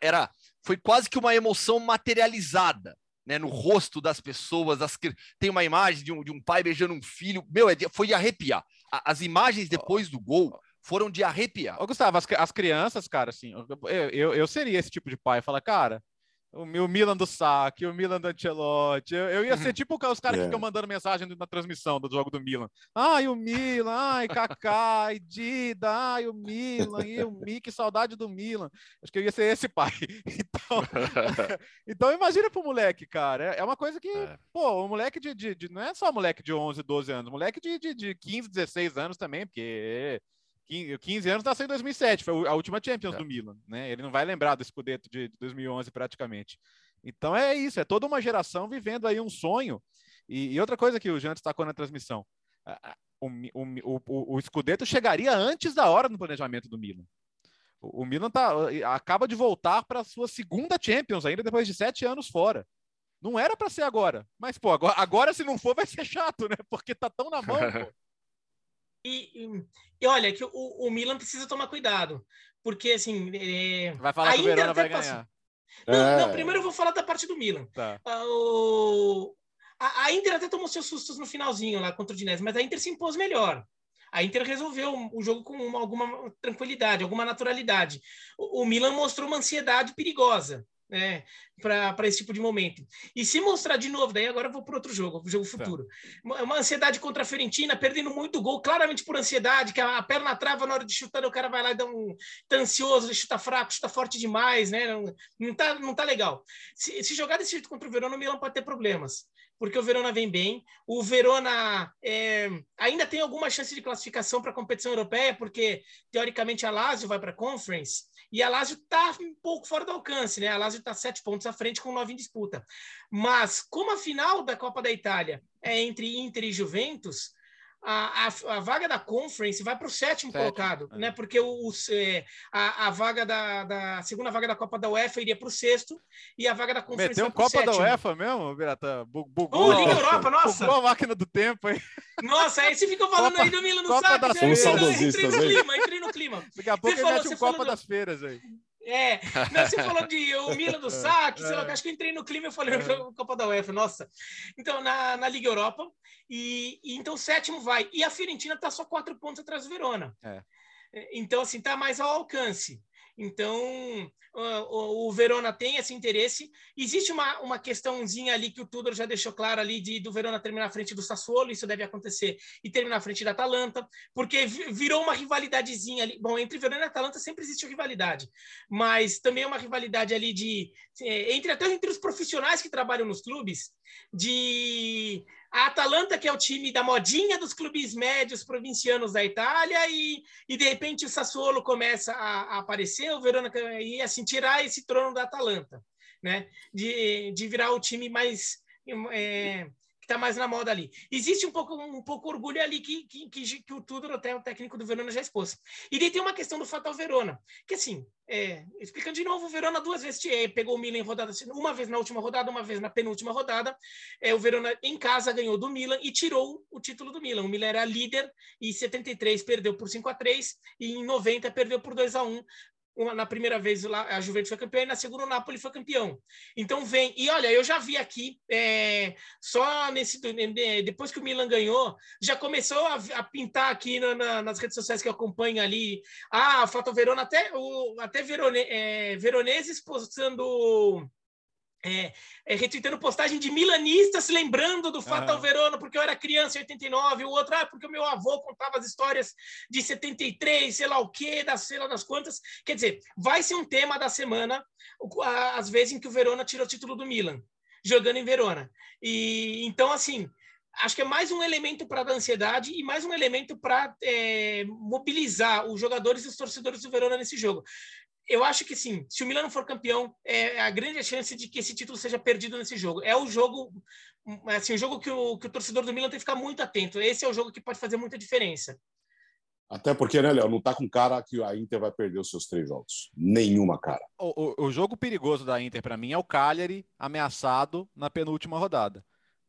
era, foi quase que uma emoção materializada. Né, no rosto das pessoas, as, tem uma imagem de um, de um pai beijando um filho, meu, é foi de arrepiar. As imagens depois do gol foram de arrepiar. Ô, Gustavo, as, as crianças, cara, assim, eu, eu, eu seria esse tipo de pai. Falar, cara, o meu Milan do Saque, o Milan do Ancelotti. Eu, eu ia ser uhum. tipo os caras que ficam mandando mensagem na transmissão do jogo do Milan. Ai, o Milan, ai, Kaká, ai, Dida, ai, o Milan, e o Mi, que saudade do Milan. Acho que eu ia ser esse pai. Então, então imagina pro moleque, cara. É, é uma coisa que, é. pô, o moleque de, de, de, Não é só moleque de 11, 12 anos, moleque de, de, de 15, 16 anos também, porque 15 anos nasceu em 2007, foi a última Champions é. do Milan, né? Ele não vai lembrar do Scudetto de 2011 praticamente. Então é isso, é toda uma geração vivendo aí um sonho. E, e outra coisa que o Jean destacou na transmissão, o, o, o, o Scudetto chegaria antes da hora no planejamento do Milan. O, o Milan tá, acaba de voltar para a sua segunda Champions, ainda depois de sete anos fora. Não era para ser agora, mas pô, agora, agora se não for vai ser chato, né? Porque tá tão na mão, pô. E, e, olha, que o, o, Milan precisa tomar cuidado, porque assim. É, vai falar que o Verona vai ganhar. Não, é. não, primeiro eu vou falar da parte do Milan. Tá. Uh, o... a, a, Inter até tomou seus sustos no finalzinho lá contra o Dinese, mas a Inter se impôs melhor. A Inter resolveu o jogo com uma, alguma tranquilidade, alguma naturalidade. O, o Milan mostrou uma ansiedade perigosa né, para esse tipo de momento. E se mostrar de novo, daí agora eu vou para outro jogo, o jogo tá. futuro. Tá. Uma ansiedade contra a Fiorentina, perdendo muito gol, claramente por ansiedade, que a perna trava na hora de chutar, o cara vai lá e dá um. tá ansioso, chuta fraco, chuta forte demais, né? Não, não, tá, não tá legal. Se, se jogar desse jeito contra o Verona, o Milan pode ter problemas porque o Verona vem bem. O Verona é, ainda tem alguma chance de classificação para a competição europeia, porque teoricamente a Lazio vai para a Conference e a Lazio está um pouco fora do alcance, né? A Lazio está sete pontos à frente com nove em disputa. Mas como a final da Copa da Itália é entre Inter e Juventus, a, a, a, vaga da Conference vai para o sétimo, sétimo, colocado, é. né? Porque o, é, a, a, vaga da, da segunda vaga da Copa da UEFA iria para o sexto e a vaga da Conference Meteu um Copa sétimo. da UEFA mesmo, Birata? Bugou, oh, Liga Europa, nossa! Bugou a máquina do tempo, hein? Nossa, aí você fica falando Copa, aí do Milan no Copa saco. Das entrei no clima, entrei no clima. Daqui a pouco você ele falou, mete um Copa das Feiras aí. É, não, você falou de o Milan do saque, sei lá, acho que eu entrei no clima e falei, é. Copa da UEFA, nossa. Então, na, na Liga Europa, e, e então o sétimo vai. E a Fiorentina está só quatro pontos atrás do Verona. É. Então, assim, está mais ao alcance. Então, o, o Verona tem esse interesse. Existe uma, uma questãozinha ali que o Tudor já deixou claro ali de do Verona terminar à frente do Sassuolo, isso deve acontecer, e terminar à frente da Atalanta, porque virou uma rivalidadezinha ali. Bom, entre Verona e Atalanta sempre existe rivalidade, mas também é uma rivalidade ali de é, entre até entre os profissionais que trabalham nos clubes, de a Atalanta, que é o time da modinha dos clubes médios provincianos da Itália, e, e de repente o Sassuolo começa a, a aparecer, o Verona e assim tirar esse trono da Atalanta, né? De, de virar o time mais é, que está mais na moda ali. Existe um pouco um pouco orgulho ali que, que, que, que o Tudor, até o técnico do Verona, já expôs. E daí tem uma questão do Fatal Verona, que assim, é, explicando de novo, o Verona duas vezes é, pegou o Milan em rodada, uma vez na última rodada, uma vez na penúltima rodada. É, o Verona em casa ganhou do Milan e tirou o título do Milan. O Milan era líder e em 73 perdeu por 5 a 3 e em 90 perdeu por 2 a 1 uma, na primeira vez a Juventus foi campeã e na segunda o Napoli foi campeão. Então vem. E olha, eu já vi aqui, é, só nesse. Depois que o Milan ganhou, já começou a, a pintar aqui na, na, nas redes sociais que eu acompanho ali. Ah, Fato Verona, até, o, até Verone, é, Veroneses postando é, é, retweetando postagem de milanistas lembrando do Fatal uhum. Verona, porque eu era criança em 89, o outro, ah, porque o meu avô contava as histórias de 73, sei lá o quê, das sei lá das quantas. Quer dizer, vai ser um tema da semana, às vezes em que o Verona tira o título do Milan, jogando em Verona. E então, assim, acho que é mais um elemento para a ansiedade e mais um elemento para é, mobilizar os jogadores e os torcedores do Verona nesse jogo eu acho que sim, se o Milan não for campeão, é a grande chance de que esse título seja perdido nesse jogo. É o jogo, assim, o jogo que o, que o torcedor do Milan tem que ficar muito atento. Esse é o jogo que pode fazer muita diferença. Até porque, né, Léo, não tá com cara que a Inter vai perder os seus três jogos. Nenhuma cara. O, o, o jogo perigoso da Inter, para mim, é o Cagliari ameaçado na penúltima rodada.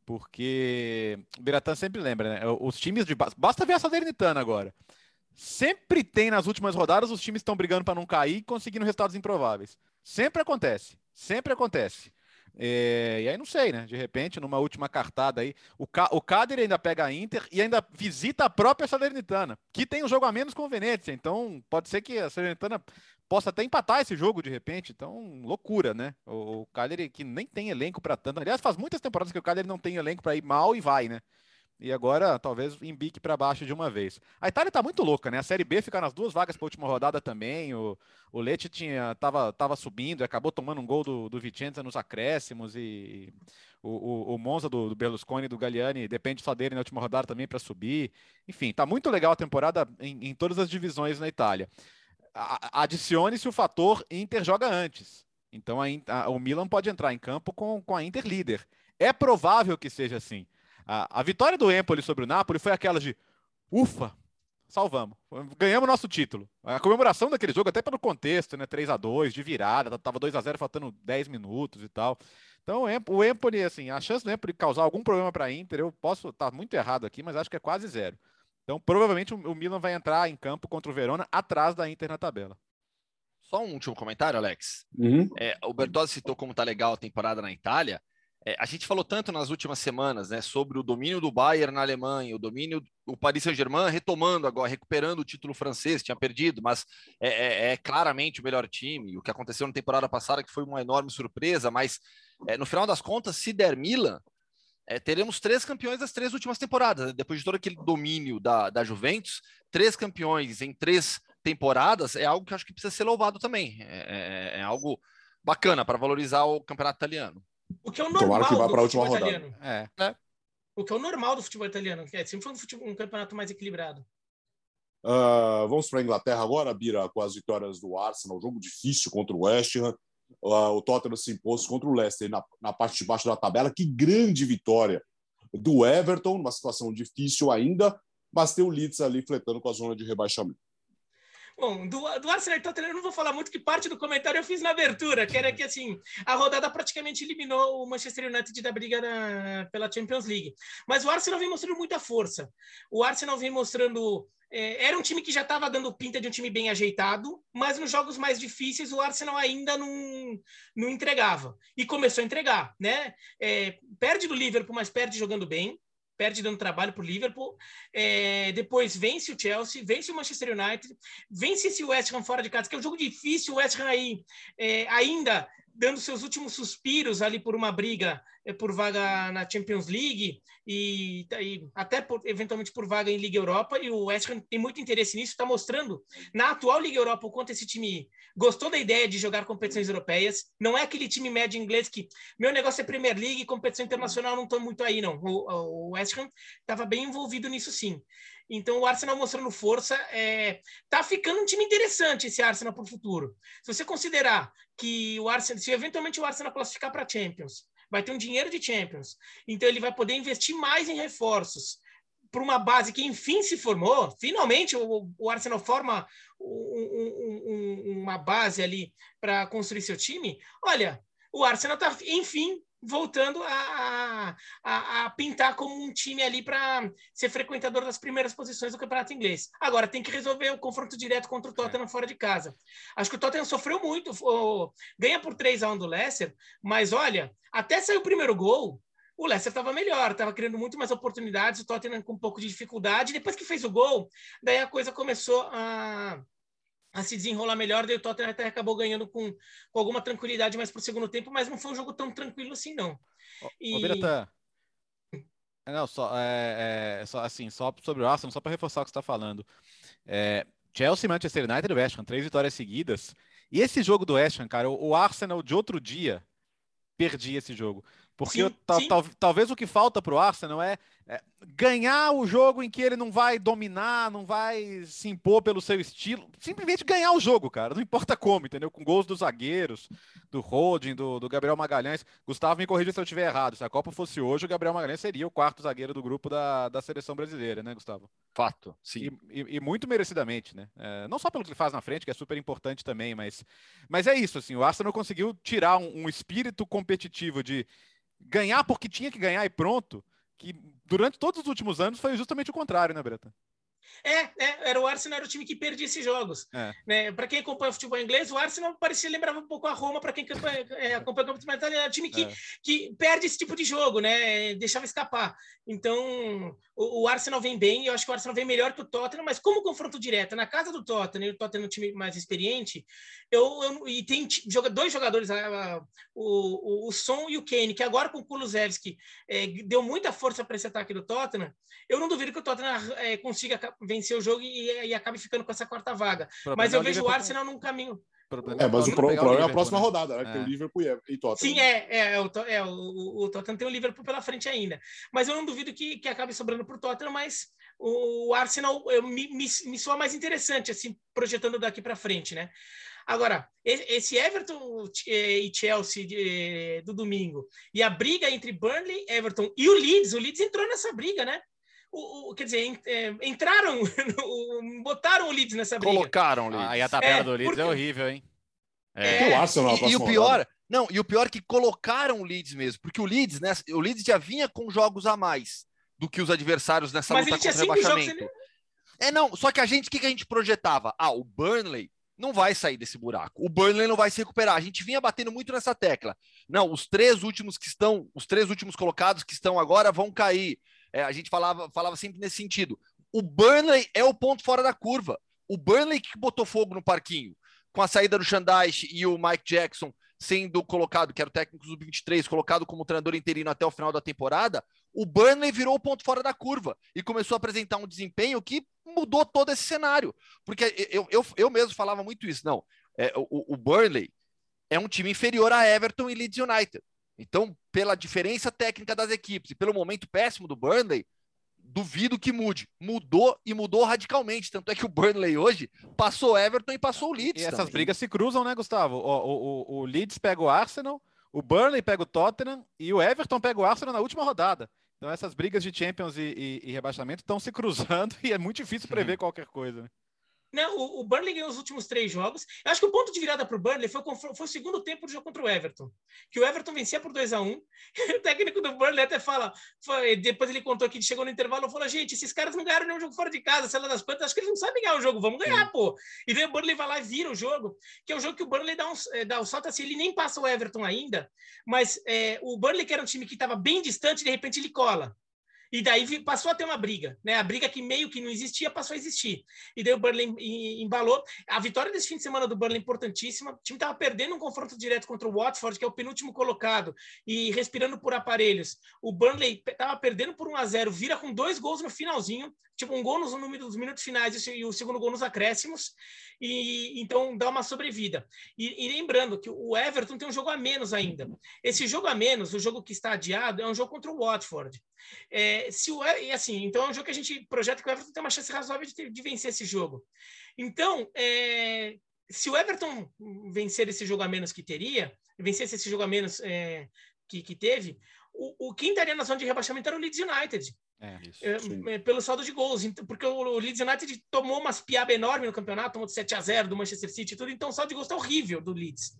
Porque o Biratan sempre lembra, né? Os times de. Basta ver a Salernitana agora. Sempre tem nas últimas rodadas os times estão brigando para não cair, conseguindo resultados improváveis. Sempre acontece, sempre acontece. É, e aí não sei, né? De repente, numa última cartada aí, o, Ca o ainda pega a Inter e ainda visita a própria Salernitana, que tem um jogo a menos com o Venezia. Então, pode ser que a Salernitana possa até empatar esse jogo de repente. Então, loucura, né? O, Cagliari que nem tem elenco para tanto. Aliás, faz muitas temporadas que o Cagliari não tem elenco para ir mal e vai, né? E agora, talvez, embique para baixo de uma vez. A Itália está muito louca, né? A Série B fica nas duas vagas para a última rodada também. O, o Leite tinha, tava, tava subindo, acabou tomando um gol do, do Vicenza nos acréscimos. E o, o, o Monza do, do Berlusconi e do Galliani depende só dele na última rodada também para subir. Enfim, tá muito legal a temporada em, em todas as divisões na Itália. Adicione-se o fator Inter joga antes. Então a, a, o Milan pode entrar em campo com, com a Inter líder. É provável que seja assim. A, a vitória do Empoli sobre o Napoli foi aquela de ufa, salvamos, ganhamos nosso título. A comemoração daquele jogo, até pelo contexto, né? 3 a 2 de virada, tava 2 a 0 faltando 10 minutos e tal. Então, o Empoli, assim, a chance do Empoli causar algum problema para a Inter, eu posso estar tá muito errado aqui, mas acho que é quase zero. Então, provavelmente o Milan vai entrar em campo contra o Verona atrás da Inter na tabela. Só um último comentário, Alex. Uhum. É, o Bertozzi citou como tá legal a temporada na Itália. É, a gente falou tanto nas últimas semanas, né, sobre o domínio do Bayern na Alemanha, o domínio do Paris Saint-Germain retomando agora, recuperando o título francês, tinha perdido, mas é, é, é, claramente o melhor time. O que aconteceu na temporada passada que foi uma enorme surpresa, mas é, no final das contas, se der Milan, é, teremos três campeões das três últimas temporadas. Né? Depois de todo aquele domínio da, da Juventus, três campeões em três temporadas é algo que acho que precisa ser louvado também. é, é algo bacana para valorizar o campeonato italiano. O que é o normal que vá do futebol rodada. italiano. É. é. O que é o normal do futebol italiano, que é sempre foi um, futebol, um campeonato mais equilibrado. Uh, vamos para a Inglaterra agora, Bira, com as vitórias do Arsenal, jogo difícil contra o West Ham. Uh, o Tottenham se impôs contra o Leicester na, na parte de baixo da tabela. Que grande vitória do Everton, numa situação difícil ainda, mas tem o Leeds ali fletando com a zona de rebaixamento. Bom, do, do Arsenal e Tottenham eu não vou falar muito, que parte do comentário eu fiz na abertura, que era que, assim, a rodada praticamente eliminou o Manchester United da briga na, pela Champions League. Mas o Arsenal vem mostrando muita força. O Arsenal vem mostrando... É, era um time que já estava dando pinta de um time bem ajeitado, mas nos jogos mais difíceis o Arsenal ainda não, não entregava. E começou a entregar, né? É, perde do Liverpool, mas perde jogando bem perde dando trabalho para o Liverpool. É, depois vence o Chelsea, vence o Manchester United, vence esse West Ham fora de casa, que é um jogo difícil. O West Ham aí é, ainda dando seus últimos suspiros ali por uma briga por vaga na Champions League e, e até por, eventualmente por vaga em Liga Europa. E o West Ham tem muito interesse nisso, está mostrando na atual Liga Europa o quanto esse time gostou da ideia de jogar competições europeias. Não é aquele time médio inglês que meu negócio é Premier League competição internacional, não estou muito aí, não. O, o West Ham estava bem envolvido nisso sim. Então o Arsenal mostrando força, é, tá ficando um time interessante esse Arsenal para o futuro. Se você considerar que o Arsenal, se eventualmente o Arsenal classificar para Champions, vai ter um dinheiro de Champions, então ele vai poder investir mais em reforços para uma base que enfim se formou. Finalmente o, o Arsenal forma um, um, uma base ali para construir seu time. Olha, o Arsenal está enfim voltando a, a, a pintar como um time ali para ser frequentador das primeiras posições do campeonato inglês. Agora tem que resolver o confronto direto contra o Tottenham é. fora de casa. Acho que o Tottenham sofreu muito, ganha por 3 a 1 do Leicester, mas olha, até sair o primeiro gol, o Leicester estava melhor, estava criando muito mais oportunidades, o Tottenham com um pouco de dificuldade. Depois que fez o gol, daí a coisa começou a, a se desenrolar melhor, daí o Tottenham até acabou ganhando com, com alguma tranquilidade mais para o segundo tempo, mas não foi um jogo tão tranquilo assim, não. E... Ô, é, não, só, é, é, só, assim, só sobre o Arsenal, só para reforçar o que você está falando. É, Chelsea, Manchester United e West Ham, três vitórias seguidas. E esse jogo do West Ham, cara, o, o Arsenal de outro dia perdia esse jogo. Porque sim, tal, sim. Tal, talvez o que falta para o Arsenal é, ganhar o jogo em que ele não vai dominar, não vai se impor pelo seu estilo. Simplesmente ganhar o jogo, cara. Não importa como, entendeu? Com gols dos zagueiros, do Holding, do, do Gabriel Magalhães. Gustavo, me corrija se eu estiver errado. Se a Copa fosse hoje, o Gabriel Magalhães seria o quarto zagueiro do grupo da, da seleção brasileira, né, Gustavo? Fato, sim. E, e, e muito merecidamente, né? É, não só pelo que ele faz na frente, que é super importante também, mas, mas é isso, assim. O Arsenal conseguiu tirar um, um espírito competitivo de ganhar porque tinha que ganhar e pronto, que durante todos os últimos anos foi justamente o contrário, né, Breta? É, é, era o Arsenal era o time que perdia esses jogos. É. Né? Para quem acompanha o futebol inglês, o Arsenal parecia lembrava um pouco a Roma, para quem acompanha, é, acompanha o campeonato era um time que, é. que perde esse tipo de jogo, né? Deixava escapar. Então, o, o, Arsenal vem bem, eu acho que o Arsenal vem melhor que o Tottenham, mas como confronto direto na casa do Tottenham, e o Tottenham é um time mais experiente, eu, eu e tem joga, dois jogadores, a, a, o, o, o Son e o Kane, que agora com o Kulusevski é, deu muita força para esse ataque do Tottenham, eu não duvido que o Tottenham é, consiga vencer o jogo e, e acabe ficando com essa quarta vaga. Mas eu vejo o Arsenal num caminho. É, mas o, pro, o problema é a próxima né? rodada, né? É. Tem o Liverpool e Tottenham. Sim, é, é, é, o, é o, o Tottenham tem o Liverpool pela frente ainda. Mas eu não duvido que, que acabe sobrando para o Tottenham, mas o Arsenal eu, me, me, me soa mais interessante, assim, projetando daqui para frente, né? Agora, esse Everton e Chelsea de, do domingo e a briga entre Burnley, Everton e o Leeds, o Leeds entrou nessa briga, né? O, o, quer dizer, é, entraram, no, botaram o Leeds nessa briga. Colocaram o Leeds. Aí a tabela é, do Leeds é porque... é horrível, hein? É. é. Arsenal, e, e, o pior, não, e o pior é que colocaram o Leeds mesmo, porque o Leeds, né, o Leeds já vinha com jogos a mais do que os adversários nessa Mas luta contra o rebaixamento. Jogos, É, não, só que a gente, o que, que a gente projetava? Ah, o Burnley não vai sair desse buraco. O Burnley não vai se recuperar. A gente vinha batendo muito nessa tecla. Não, os três últimos que estão, os três últimos colocados que estão agora vão cair. É, a gente falava, falava sempre nesse sentido. O Burnley é o ponto fora da curva. O Burnley que botou fogo no parquinho, com a saída do Shandaish e o Mike Jackson sendo colocado, que era o técnico do 23, colocado como treinador interino até o final da temporada, o Burnley virou o ponto fora da curva e começou a apresentar um desempenho que mudou todo esse cenário. Porque eu, eu, eu mesmo falava muito isso. Não, é, o, o Burnley é um time inferior a Everton e Leeds United. Então, pela diferença técnica das equipes e pelo momento péssimo do Burnley, duvido que mude. Mudou e mudou radicalmente. Tanto é que o Burnley hoje passou Everton e passou o Leeds. E essas também. brigas se cruzam, né, Gustavo? O, o, o, Leeds pega o Arsenal, o Burnley pega o Tottenham e o Everton pega o Arsenal na última rodada. Então essas brigas de Champions e, e, e rebaixamento estão se cruzando e é muito difícil prever uhum. qualquer coisa. Né? Né, o, o, Burnley ganhou os últimos três jogos. Eu acho que o ponto de virada para o Burnley foi, foi, o segundo tempo do jogo contra o Everton. Que o Everton vencia por 2 a 1 um, O técnico do Burnley até fala, foi, depois ele contou que chegou no intervalo e falou: gente, esses caras não ganharam nenhum jogo fora de casa, sei lá das plantas, acho que eles não sabem ganhar o jogo, vamos ganhar, pô. E daí o Burnley vai lá e vira o jogo, que é o jogo que o Burnley dá um, é, dá um salto assim, ele nem passa o Everton ainda, mas é, o Burnley, que era um time que estava bem distante, de repente ele cola. E daí passou a ter uma briga, né? A briga que meio que não existia passou a existir. E daí o Burnley embalou. A vitória desse fim de semana do Burnley importantíssima. O time estava perdendo um confronto direto contra o Watford, que é o penúltimo colocado, e respirando por aparelhos. O Burnley estava perdendo por 1 a 0 vira com dois gols no finalzinho, tipo um gol nos, nos minutos finais e o segundo gol nos acréscimos, e então dá uma sobrevida. E, e lembrando que o Everton tem um jogo a menos ainda. Esse jogo a menos, o jogo que está adiado, é um jogo contra o Watford. É, se o, e assim, então é um jogo que a gente projeta que o Everton tem uma chance razoável de, de vencer esse jogo. Então, é, se o Everton vencer esse jogo a menos que teria, vencesse esse jogo a menos é, que, que teve, o, o quem estaria na zona de rebaixamento era o Leeds United. É, é, é, pelo saldo de gols, porque o Leeds United tomou umas piaba enorme no campeonato, tomou de 7 a 0 do Manchester City e tudo, então o saldo de gols está horrível do Leeds.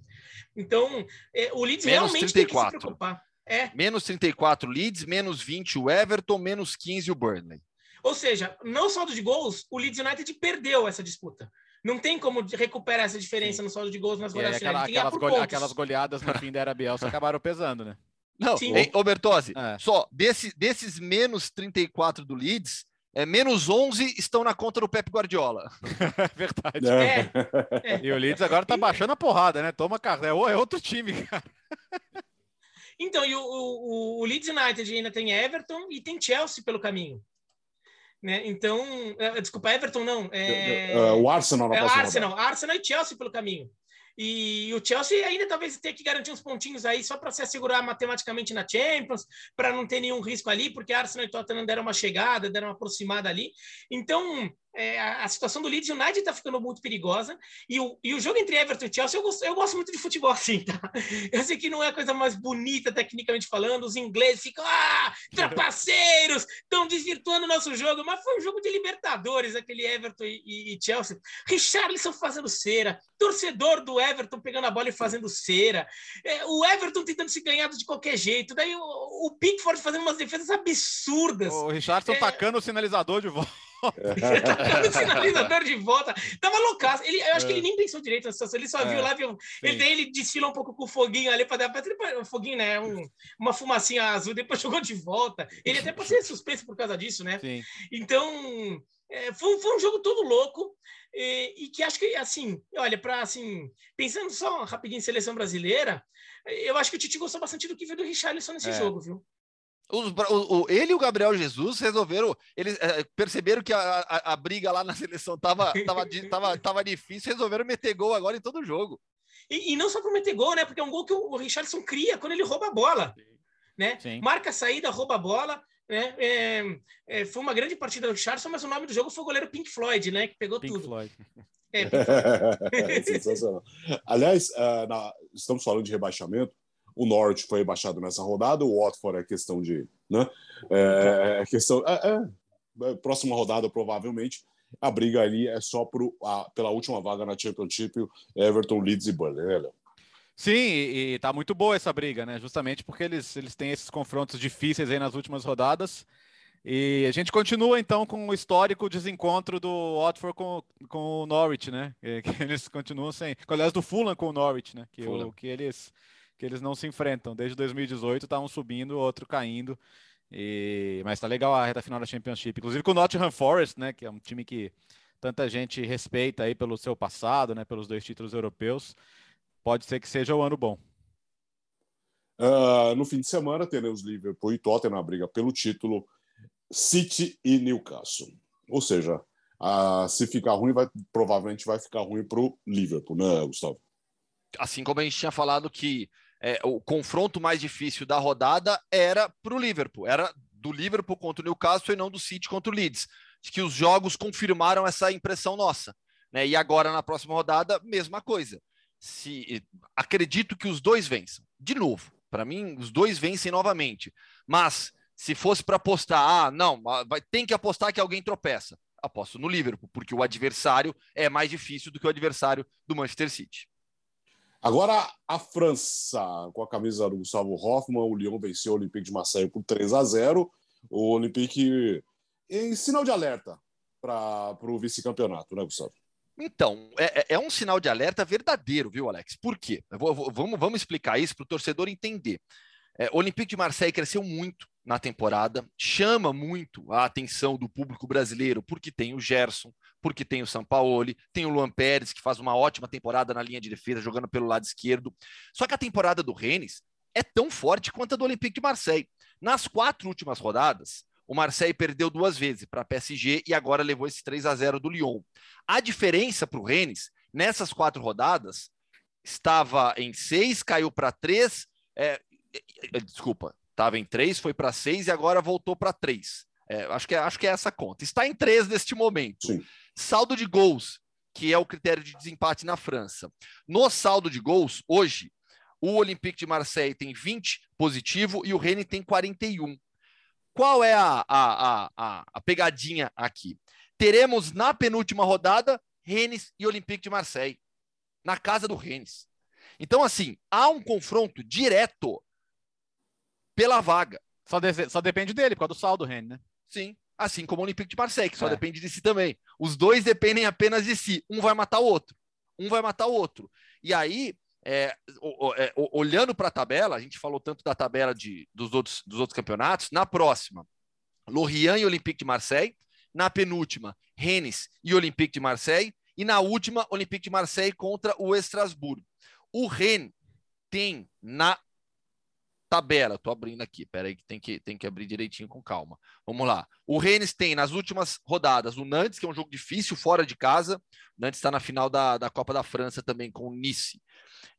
Então, é, o Leeds Menos realmente 34. tem que se preocupar. É. Menos 34 Leeds, menos 20 o Everton, menos 15 o Burnley. Ou seja, no saldo de gols, o Leeds United perdeu essa disputa. Não tem como recuperar essa diferença Sim. no saldo de gols nas rodadas aquela, aquelas, gole, aquelas, goleadas no fim da era Bielsa acabaram pesando, né? Não, Sim. Ô Bertozzi, é. só desse, desses menos 34 do Leeds, é, menos 11 estão na conta do Pep Guardiola. Verdade. É. É. E o Leeds agora tá baixando a porrada, né? Toma carro. É, é outro time, cara. Então, e o, o, o Leeds United ainda tem Everton e tem Chelsea pelo caminho. Né? Então, uh, desculpa, Everton não. É... Uh, o Arsenal na é, Arsenal, rodada. Arsenal e Chelsea pelo caminho. E o Chelsea ainda talvez tenha que garantir uns pontinhos aí só para se assegurar matematicamente na Champions, para não ter nenhum risco ali, porque Arsenal e Tottenham deram uma chegada, deram uma aproximada ali. Então, é, a, situação do Leeds United está ficando muito perigosa. E o, e o jogo entre Everton e Chelsea, eu gosto, eu gosto muito de futebol assim, tá? Eu sei que não é a coisa mais bonita, tecnicamente falando. Os ingleses ficam, ah, trapaceiros, estão desvirtuando o nosso jogo. Mas foi um jogo de Libertadores, aquele Everton e, e, e Chelsea. Richarlison fazendo cera, torcedor do Everton pegando a bola e fazendo cera. É, o Everton tentando se ganhar de qualquer jeito. Daí o, o Pickford fazendo umas defesas absurdas. O Richardson é... tacando o sinalizador de volta. O sinalizador de volta. Tava loucaço. Ele, eu acho é. que ele nem pensou direito na situação. Ele só é. viu lá, viu. Ele, daí ele desfila um pouco com o foguinho ali para dar um foguinho, né? Um, uma fumacinha azul, depois jogou de volta. Ele até pode ser suspenso por causa disso, né? Sim. Então, é, foi, foi, um jogo todo louco. E, e que acho que, assim, olha, para assim, pensando só rapidinho em seleção brasileira, eu acho que o Titi gostou bastante do que viu do Richarlison nesse é. jogo, viu? Os, o, o, ele e o Gabriel Jesus resolveram, eles é, perceberam que a, a, a, briga lá na seleção tava, tava, tava, tava difícil, resolveram meter gol agora em todo jogo. E, e não só para meter gol, né? Porque é um gol que o, o Richardson cria quando ele rouba a bola. Né? Marca a saída, rouba a bola. Né? É, é, foi uma grande partida do Richardson, mas o nome do jogo foi o goleiro Pink Floyd, né? Que pegou Pink tudo. Floyd. É, Pink Floyd. é sensacional. Aliás, uh, na, estamos falando de rebaixamento o Norte foi rebaixado nessa rodada, o Watford é questão de. Né? É, é questão. É, é, próxima rodada, provavelmente, a briga ali é só pro, a, pela última vaga na Championship, Everton, Leeds e Burnley, né, Léo? Sim, e, e tá muito boa essa briga, né? Justamente porque eles, eles têm esses confrontos difíceis aí nas últimas rodadas. E a gente continua então com o histórico desencontro do Watford com, com o Norwich, né? Que eles continuam sem. Aliás, do Fulham com o Norwich, né? Que, o, que eles que eles não se enfrentam. Desde 2018 tá um subindo, outro caindo. E... Mas tá legal a reta final da Championship. Inclusive com o Nottingham Forest, né? Que é um time que tanta gente respeita aí pelo seu passado, né? Pelos dois títulos europeus. Pode ser que seja o um ano bom. Uh, no fim de semana teremos Liverpool e Tottenham na briga pelo título, City e Newcastle. Ou seja, uh, se ficar ruim, vai, provavelmente vai ficar ruim para o Liverpool, né, Gustavo? Assim como a gente tinha falado que é, o confronto mais difícil da rodada era para o Liverpool, era do Liverpool contra o Newcastle e não do City contra o Leeds. Que os jogos confirmaram essa impressão nossa. Né? E agora, na próxima rodada, mesma coisa. Se Acredito que os dois vençam. De novo, para mim, os dois vencem novamente. Mas se fosse para apostar, ah, não, vai, tem que apostar que alguém tropeça. Aposto no Liverpool, porque o adversário é mais difícil do que o adversário do Manchester City. Agora, a França, com a camisa do Gustavo Hoffmann, o Lyon venceu o Olympique de Marseille por 3 a 0 O Olympique em sinal de alerta para o vice-campeonato, né, Gustavo? Então, é, é, é, um sinal de alerta verdadeiro, viu, Alex? Por quê? Vou, vou, vamos, vamos explicar isso para o torcedor entender. É, o Olympique de Marseille cresceu muito na temporada, chama muito a atenção do público brasileiro, porque tem o Gerson, porque tem o Sampaoli, tem o Luan Pérez, que faz uma ótima temporada na linha de defesa, jogando pelo lado esquerdo. Só que a temporada do Rennes é tão forte quanto a do Olympique de Marseille. Nas quatro últimas rodadas, o Marseille perdeu duas vezes para a PSG e agora levou esse 3 a 0 do Lyon. A diferença para o Rennes, nessas quatro rodadas, estava em seis, caiu para três, é, desculpa, estava em três, foi para seis e agora voltou para três. É, acho, que é, acho que é essa conta. Está em três neste momento. Sim. Saldo de gols, que é o critério de desempate na França. No saldo de gols, hoje, o Olympique de Marseille tem 20 positivo e o Rennes tem 41. Qual é a, a, a, a pegadinha aqui? Teremos na penúltima rodada Rennes e Olympique de Marseille, na casa do Rennes. Então, assim, há um confronto direto pela vaga. Só, de, só depende dele, por causa do saldo, Rennes, né? Sim. Assim como o Olympique de Marseille, que só é. depende de si também. Os dois dependem apenas de si. Um vai matar o outro. Um vai matar o outro. E aí, é, é, olhando para a tabela, a gente falou tanto da tabela de, dos, outros, dos outros campeonatos. Na próxima, Lorient e Olympique de Marseille. Na penúltima, Rennes e Olympique de Marseille. E na última, Olympique de Marseille contra o Estrasburgo. O Rennes tem na tabela, tô abrindo aqui, peraí que tem que tem que abrir direitinho com calma. Vamos lá. O Rennes tem nas últimas rodadas o Nantes, que é um jogo difícil fora de casa. O Nantes está na final da, da Copa da França também com o Nice.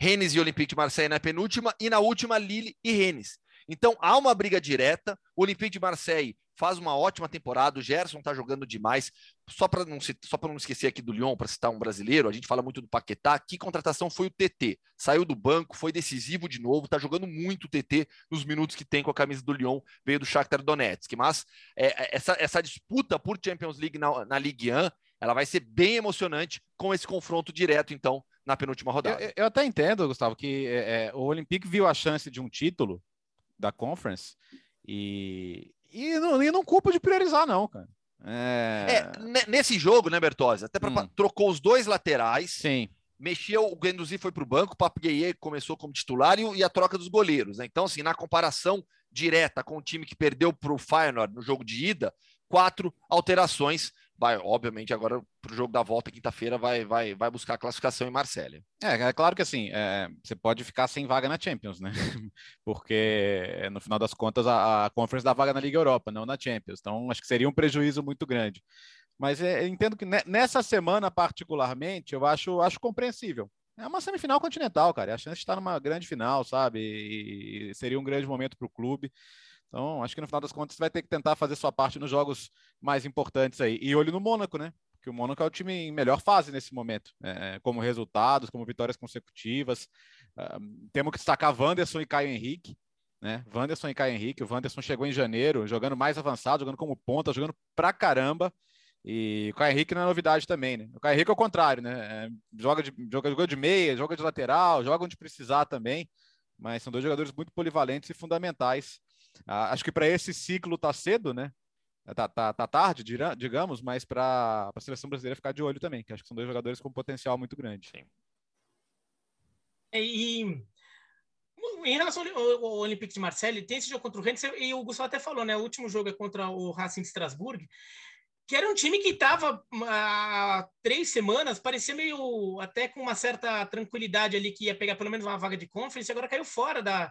Rennes e Olympique de Marseille na penúltima e na última Lille e Rennes. Então há uma briga direta. O Olympique de Marseille faz uma ótima temporada. O Gerson está jogando demais. Só para não, só não esquecer aqui do Lyon, para citar um brasileiro, a gente fala muito do Paquetá. Que contratação foi o TT? Saiu do banco, foi decisivo de novo, está jogando muito o TT nos minutos que tem com a camisa do Lyon, veio do Shakhtar Donetsk. Mas é, é essa, essa disputa por Champions League na, na Ligue 1, ela vai ser bem emocionante com esse confronto direto, então, na penúltima rodada. Eu, eu até entendo, Gustavo, que é, é, o Olympique viu a chance de um título da Conference e, e não, e não culpa de priorizar, não, cara. É... é nesse jogo, né, Bertozzi? Até pra, hum. trocou os dois laterais. Sim. Mexeu, o Guendouzi foi para o banco, o Papier começou como titular e, e, a troca dos goleiros. Né? Então, assim, na comparação direta com o time que perdeu para o Feyenoord no jogo de ida, quatro alterações vai, obviamente, agora para o jogo da volta, quinta-feira, vai, vai, vai buscar a classificação em Marselha. É, é claro que assim, é, você pode ficar sem vaga na Champions, né? Porque no final das contas a, a Conference dá vaga na Liga Europa, não na Champions. Então acho que seria um prejuízo muito grande. Mas é, entendo que nessa semana, particularmente, eu acho, acho compreensível. É uma semifinal continental, cara. A chance de estar numa grande final, sabe? E seria um grande momento para o clube. Então, acho que no final das contas vai ter que tentar fazer sua parte nos jogos mais importantes aí. E olho no Mônaco, né? Porque o Mônaco é o time em melhor fase nesse momento, é, como resultados, como vitórias consecutivas. Uh, temos que destacar Wanderson e Caio Henrique, né? Wanderson e Caio Henrique. O Wanderson chegou em janeiro, jogando mais avançado, jogando como ponta, jogando pra caramba. E o Caio Henrique não é novidade também, né? O Caio Henrique é o contrário, né? É, joga, de, joga, joga de meia, joga de lateral, joga onde precisar também. Mas são dois jogadores muito polivalentes e fundamentais ah, acho que para esse ciclo tá cedo, né? Tá, tá, tá tarde, digamos, mas para a seleção brasileira ficar de olho também, que acho que são dois jogadores com potencial muito grande. Sim. É, e em relação ao, Olympique de Marseille, tem esse jogo contra o Rennes, e o Gustavo até falou, né? O último jogo é contra o Racing de Strasbourg, que era um time que estava há três semanas, parecia meio até com uma certa tranquilidade ali que ia pegar pelo menos uma vaga de conference, agora caiu fora da,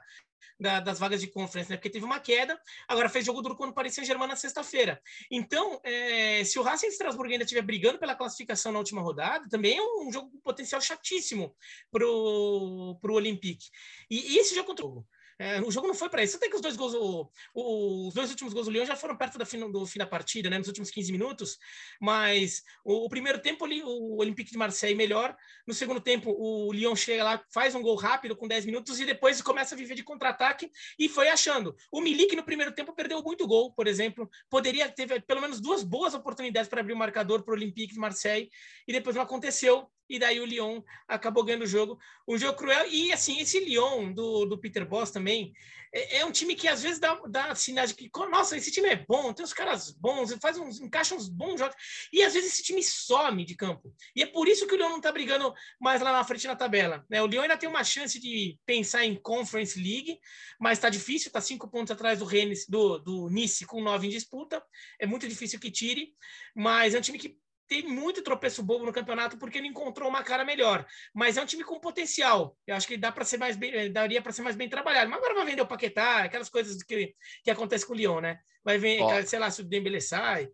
da, das vagas de conference, né? Porque teve uma queda, agora fez jogo duro quando o Paris Saint-Germain na sexta-feira. Então, é, se o Racing de Strasbourg ainda estiver brigando pela classificação na última rodada, também é um, um jogo com potencial chatíssimo para o Olympique. E, e esse jogo contra o é, o jogo não foi para isso. Até que os dois gols, o, o, os dois últimos gols do Lyon já foram perto fim, do fim da partida, né, nos últimos 15 minutos. Mas o, o, primeiro tempo, o Olympique de Marseille melhor. No segundo tempo, o Lyon chega lá, faz um gol rápido com 10 minutos e depois começa a viver de contra-ataque e foi achando. O Milik, no primeiro tempo, perdeu muito gol, por exemplo. Poderia ter pelo menos duas boas oportunidades para abrir o marcador para o Olympique de Marseille e depois não aconteceu e daí o Lyon acabou ganhando o jogo. Um jogo cruel. E assim, esse Lyon do, do Peter Boss também é, é um time que às vezes dá, dá sinais de que, nossa, esse time é bom, tem uns caras bons, faz uns, encaixa uns bons jogos. E às vezes esse time some de campo. E é por isso que o Lyon não está brigando mais lá na frente na tabela. Né? O Lyon ainda tem uma chance de pensar em Conference League, mas está difícil, está cinco pontos atrás do Rennes, do, do Nice com nove em disputa. É muito difícil que tire, mas é um time que tem muito tropeço bobo no campeonato porque ele encontrou uma cara melhor. Mas é um time com potencial. Eu acho que dá para ser mais bem, eh, daria para ser mais bem trabalhado. Mas agora vai vender o Paquetá, aquelas coisas que, que acontece com o Lyon, né? Vai ver, Ó, sei lá, se o Dembele sai.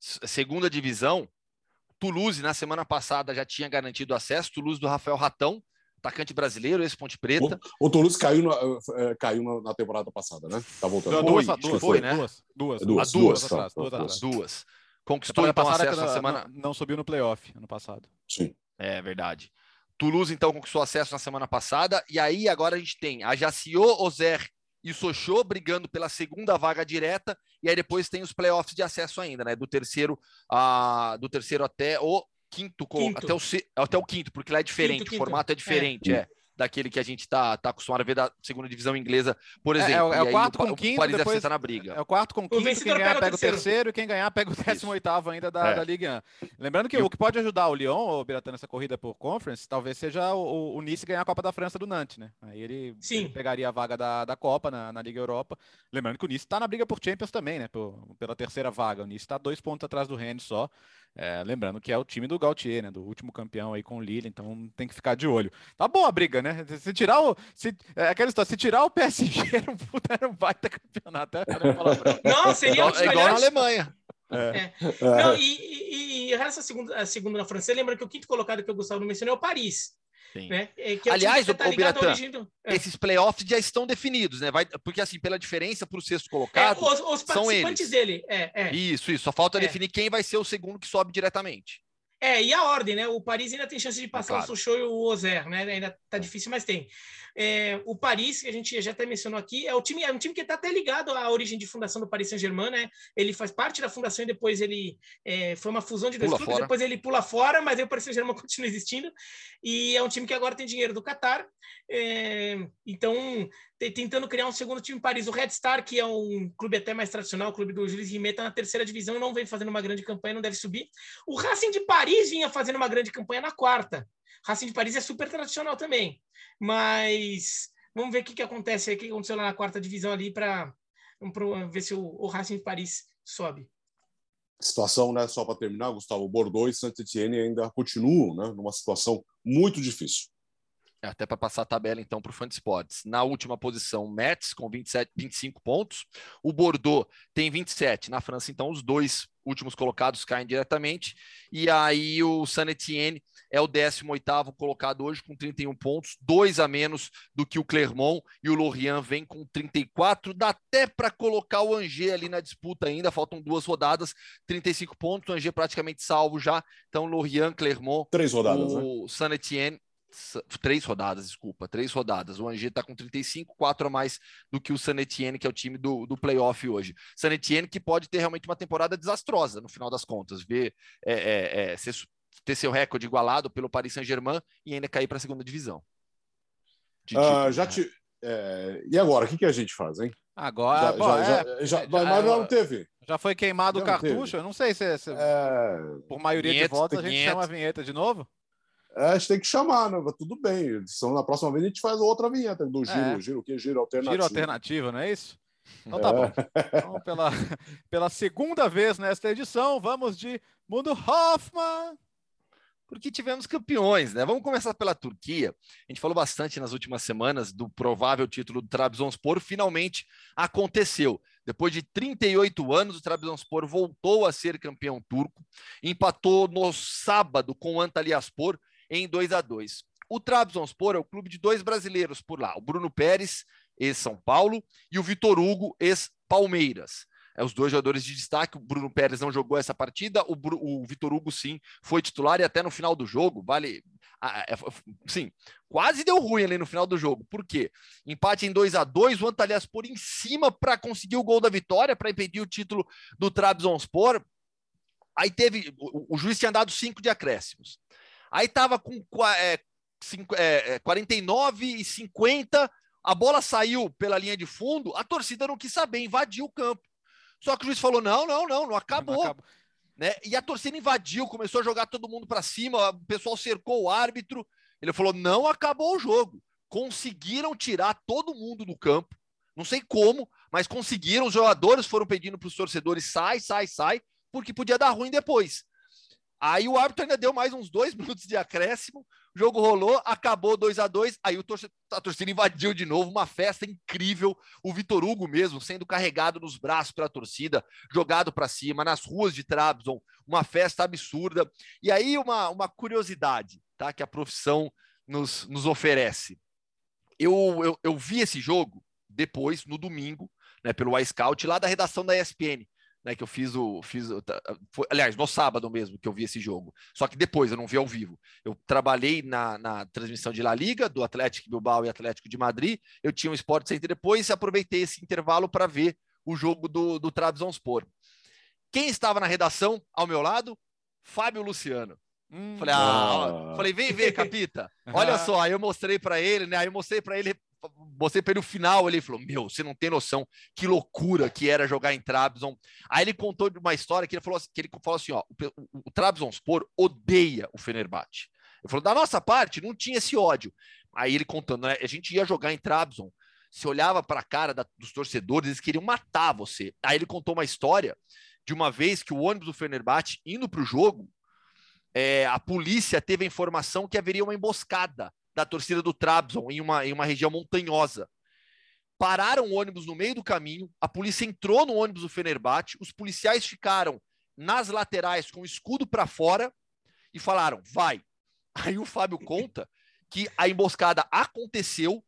Segunda divisão, Toulouse na semana passada já tinha garantido acesso, Toulouse do Rafael Ratão, atacante brasileiro, esse Ponte Preta. O, o Toulouse caiu, na, é, caiu na, temporada passada, né? Tá voltando. Duas, duas, foi, né? Duas, duas, duas, duas, duas, atrás, duas, duas, duas. Conquistou então acesso na semana. Não, não subiu no playoff ano passado. Sim. É verdade. Toulouse, então, conquistou acesso na semana passada. E aí, agora a gente tem a Jaciô, Ozer e o Sochô brigando pela segunda vaga direta. E aí depois tem os playoffs de acesso ainda, né? Do terceiro, a, do terceiro até o quinto, quinto. Até, o, até o quinto, porque lá é diferente, quinto, o formato é diferente, é. é daquele que a gente está tá acostumado a ver da segunda divisão inglesa, por exemplo. É, é, é o quarto com o, quinto, o Paris depois, deve na briga. É o quarto com quinto, quem ganhar pega o terceiro. e quem ganhar pega o décimo oitavo ainda da, é. da Liga 1. Lembrando que o que pode ajudar o Lyon, o Biratã, nessa corrida por Conference, talvez seja o, o, Nice ganhar a Copa da França do Nantes, né? Aí ele, ele pegaria a vaga da, da Copa na, na Liga Europa. Lembrando que o Nice está na briga por Champions também, né? Por, pela terceira vaga. O Nice está dois pontos atrás do Rennes só. É, lembrando que é o time do Gautier, né? Do último campeão aí com o Lille, então tem que ficar de olho. Tá bom a briga, né? Se tirar o. Se, é aquela história, se tirar o PSG, era um, era um baita campeonato. Não, seria é igual na Alemanha. É. É. Não, e, e, e essa segunda, a segunda na França, lembra que o quinto colocado que o Gustavo mencionou é o Paris. Né? É, é Aliás, o, tá o Biratã, do... é. esses playoffs já estão definidos, né? Vai, porque assim, pela diferença para o sexto colocado, é, os, os são eles. dele. É, isso, isso. Só falta definir quem vai ser o segundo que sobe diretamente. É, e a ordem, né? O Paris ainda tem chance de passar claro. o Sochaux e o Ozer, né? Ainda tá difícil, mas tem. É, o Paris, que a gente já até mencionou aqui, é, o time, é um time que está até ligado à origem de fundação do Paris Saint-Germain, né? Ele faz parte da fundação e depois ele é, foi uma fusão de dois clubes, depois ele pula fora, mas aí o Paris Saint-Germain continua existindo. E é um time que agora tem dinheiro do Qatar. É, então, tentando criar um segundo time em Paris. O Red Star, que é um clube até mais tradicional, o clube do Jules Rimet, está na terceira divisão e não vem fazendo uma grande campanha, não deve subir. O Racing de Paris vinha fazendo uma grande campanha na quarta. Racing de Paris é super tradicional também. Mas vamos ver o que, que acontece o que aconteceu lá na quarta divisão ali para ver se o, o Racing de Paris sobe situação, né, só para terminar, Gustavo, Bordeaux e Saint-Etienne ainda continuam né, numa situação muito difícil. Até para passar a tabela, então, para o Fun Sports. Na última posição, Metz, com 27, 25 pontos. O Bordeaux tem 27. Na França, então, os dois últimos colocados caem diretamente. E aí o Saint Etienne é o 18º colocado hoje com 31 pontos, dois a menos do que o Clermont e o Lorient vem com 34. Dá até para colocar o Angers ali na disputa ainda, faltam duas rodadas, 35 pontos, o Angers praticamente salvo já. Então Lorient, Clermont, três rodadas, o né? Saint Etienne três rodadas, desculpa, três rodadas. O Angers está com 35, quatro a mais do que o San Etienne, que é o time do, do playoff hoje. San Etienne que pode ter realmente uma temporada desastrosa no final das contas, ver é, é, é, ser, ter seu recorde igualado pelo Paris Saint-Germain e ainda cair para a segunda divisão. Uh, já te... É, e agora, o que, que a gente faz, hein? Agora, já, bom, já, é, já, mas já, não teve. Já foi queimado o cartucho? Eu não sei se, se por maioria vinheta, de votos a gente vinheta. chama a vinheta de novo. É, a gente tem que chamar, né? Tudo bem. Edição, na próxima vez a gente faz outra vinheta do giro, é. giro, o que? Giro alternativo. Giro alternativo, não é isso? Então tá é. bom. Então, pela, pela segunda vez nesta edição, vamos de Mundo Hoffman. Porque tivemos campeões, né? Vamos começar pela Turquia. A gente falou bastante nas últimas semanas do provável título do Trabzonspor. Finalmente aconteceu. Depois de 38 anos, o Trabzonspor voltou a ser campeão turco. Empatou no sábado com o Antalyaspor em 2 a 2 O Trabzonspor é o clube de dois brasileiros por lá, o Bruno Pérez, ex-São Paulo, e o Vitor Hugo, ex-Palmeiras. É, os dois jogadores de destaque. O Bruno Pérez não jogou essa partida, o, o Vitor Hugo sim foi titular e até no final do jogo, vale. É, sim, quase deu ruim ali no final do jogo. Por quê? Empate em 2 a 2 o Antalyaspor por em cima para conseguir o gol da vitória, para impedir o título do Trabzonspor. Aí teve. O, o juiz tinha dado cinco de acréscimos. Aí tava com é, cinco, é, 49 é, e 50, a bola saiu pela linha de fundo, a torcida não quis saber, invadiu o campo. Só que o juiz falou: não, não, não, não acabou. Não acabou. Né? E a torcida invadiu, começou a jogar todo mundo para cima, o pessoal cercou o árbitro. Ele falou: não acabou o jogo. Conseguiram tirar todo mundo do campo. Não sei como, mas conseguiram. Os jogadores foram pedindo para os torcedores: sai, sai, sai, porque podia dar ruim depois. Aí o árbitro ainda deu mais uns dois minutos de acréscimo, o jogo rolou, acabou 2 a 2 aí o torcedor, a torcida invadiu de novo, uma festa incrível, o Vitor Hugo mesmo sendo carregado nos braços pela torcida, jogado para cima, nas ruas de Trabzon, uma festa absurda. E aí uma, uma curiosidade, tá, que a profissão nos, nos oferece. Eu, eu, eu vi esse jogo depois, no domingo, né, pelo iScout, lá da redação da ESPN né, que eu fiz o. Fiz, foi, aliás, no sábado mesmo que eu vi esse jogo. Só que depois eu não vi ao vivo. Eu trabalhei na, na transmissão de La Liga, do Atlético Bilbao e Atlético de Madrid. Eu tinha um Sport Center depois e aproveitei esse intervalo para ver o jogo do, do Trabzonspor. Quem estava na redação ao meu lado? Fábio Luciano. Hum, falei, ah, ah. falei, vem ver, capita. Olha só, aí eu mostrei para ele, né? Aí eu mostrei para ele, mostrei para ele final, ele falou: "Meu, você não tem noção que loucura que era jogar em Trabzon". Aí ele contou de uma história que ele falou, que ele falou assim, ó, o, o, o Trabzonspor odeia o Fenerbahçe. Ele falou: "Da nossa parte, não tinha esse ódio". Aí ele contando, né? A gente ia jogar em Trabzon, se olhava para a cara da, dos torcedores, eles queriam matar você. Aí ele contou uma história de uma vez que o ônibus do Fenerbahçe indo para o jogo, é, a polícia teve a informação que haveria uma emboscada da torcida do Trabzon em uma, em uma região montanhosa. Pararam o ônibus no meio do caminho, a polícia entrou no ônibus do Fenerbahçe, os policiais ficaram nas laterais com o escudo para fora e falaram: vai. Aí o Fábio conta que a emboscada aconteceu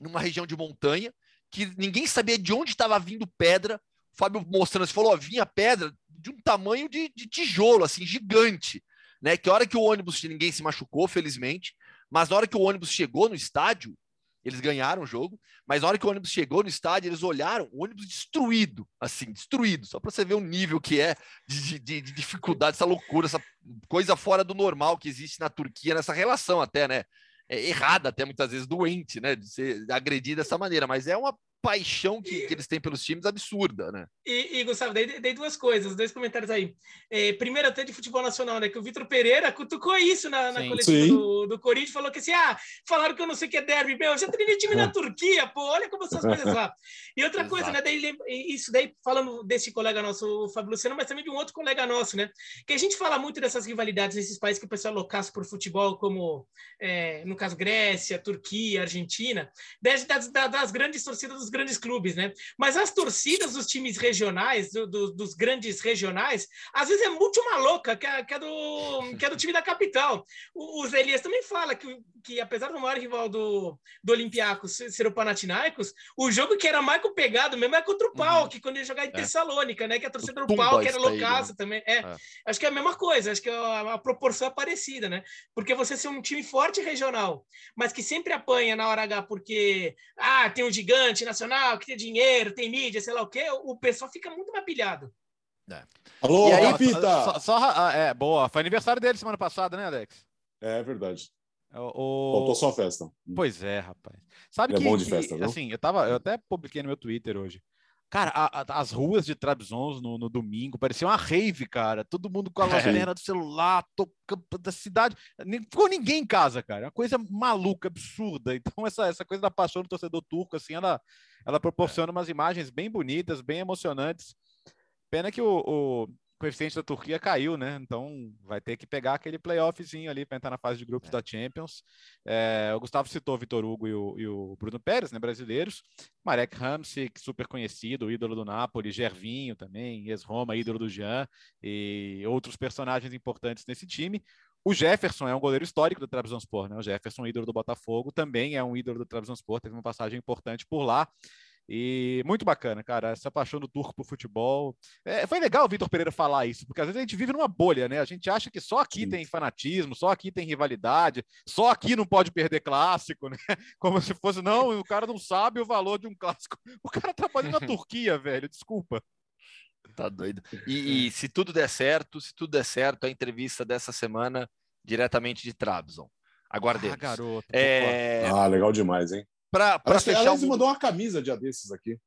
numa região de montanha, que ninguém sabia de onde estava vindo pedra. O Fábio mostrando, você falou, ó, vinha pedra de um tamanho de, de tijolo, assim, gigante né? Que a hora que o ônibus, ninguém se machucou, felizmente, mas na hora que o ônibus chegou no estádio, eles ganharam o jogo, mas na hora que o ônibus chegou no estádio, eles olharam o ônibus destruído, assim, destruído, só para você ver o nível que é de, de, de, dificuldade, essa loucura, essa coisa fora do normal que existe na Turquia, nessa relação até, né? É errada, até muitas vezes doente, né? De ser agredido dessa maneira, mas é uma paixão que, que, eles têm pelos times absurda, né? E, e Gustavo, dei, dei, duas coisas, dois comentários aí. É, primeiro, até de futebol nacional, né? Que o Vitor Pereira cutucou isso na, na coletiva do, do, Corinthians, falou que assim, ah, falaram que eu não sei o que é derby, meu, eu já treinei time na Turquia, pô, olha como são as coisas lá. E outra Exato. coisa, né? Daí, isso daí, falando desse colega nosso, o Fábio Luciano, mas também de um outro colega nosso, né? Que a gente fala muito dessas rivalidades nesses países que o pessoal loucaço por futebol, como, é, no caso, Grécia, Turquia, Argentina, das, das, das grandes torcidas dos grandes clubes, né? Mas as torcidas dos times regionais, do, do, dos grandes regionais, às vezes é muito maluca, que é, que é, do, que é do time da capital. O, o Elias também fala que, que, apesar do maior rival do, do Olympiacos ser o Panathinaikos, o jogo que era mais pegado mesmo é contra o Pau, uhum. que quando ia jogar em é. Tessalônica, né? Que a torcida do Pau, que era loucaça né? também. É, é, acho que é a mesma coisa, acho que a, a proporção é parecida, né? Porque você ser um time forte regional, mas que sempre apanha na hora H porque ah, tem um gigante nacional, que tem dinheiro, tem mídia, sei lá o quê, o pessoal fica muito mais pilhado. É. Alô, e aí, Pita! Só, só, ah, é, boa. Foi aniversário dele semana passada, né, Alex? É verdade. O... Faltou só a festa. Pois é, rapaz. Sabe Ele é que, é bom de festa, que, assim, eu tava, eu até publiquei no meu Twitter hoje. Cara, a, a, as ruas de Trabzons no, no, domingo parecia uma rave, cara. Todo mundo com a lanterna do celular, tocando da cidade. Nem, ficou ninguém em casa, cara. É uma coisa maluca, absurda. Então, essa, essa coisa da paixão do torcedor turco, assim, ela, ela proporciona umas imagens bem bonitas, bem emocionantes. Pena que o, o coeficiente da Turquia caiu, né? Então vai ter que pegar aquele playoffzinho ali para entrar na fase de grupos é. da Champions. É, o Gustavo citou o Vitor Hugo e o, e o, Bruno Pérez, né? Brasileiros. Marek Hamsik, super conhecido, ídolo do Napoli, Gervinho também, ex-Roma, ídolo do Jean, e outros personagens importantes nesse time. O Jefferson é um goleiro histórico do Trabzonspor, né? O Jefferson, ídolo do Botafogo, também é um ídolo do Trabzonspor, teve uma passagem importante por lá. E muito bacana, cara, essa paixão do turco por futebol. É, foi legal o Vitor Pereira falar isso, porque às vezes a gente vive numa bolha, né? A gente acha que só aqui Sim. tem fanatismo, só aqui tem rivalidade, só aqui não pode perder clássico, né? Como se fosse, não, o cara não sabe o valor de um clássico. O cara trabalha na Turquia, velho, desculpa. Tá doido. E, e, se tudo der certo, se tudo der certo, a entrevista dessa semana diretamente de Trabzon. Aguardemos. Ah, garoto. É... Ah, legal demais, hein? Para fechar. Aliás, o mundo... mandou uma camisa de desses aqui.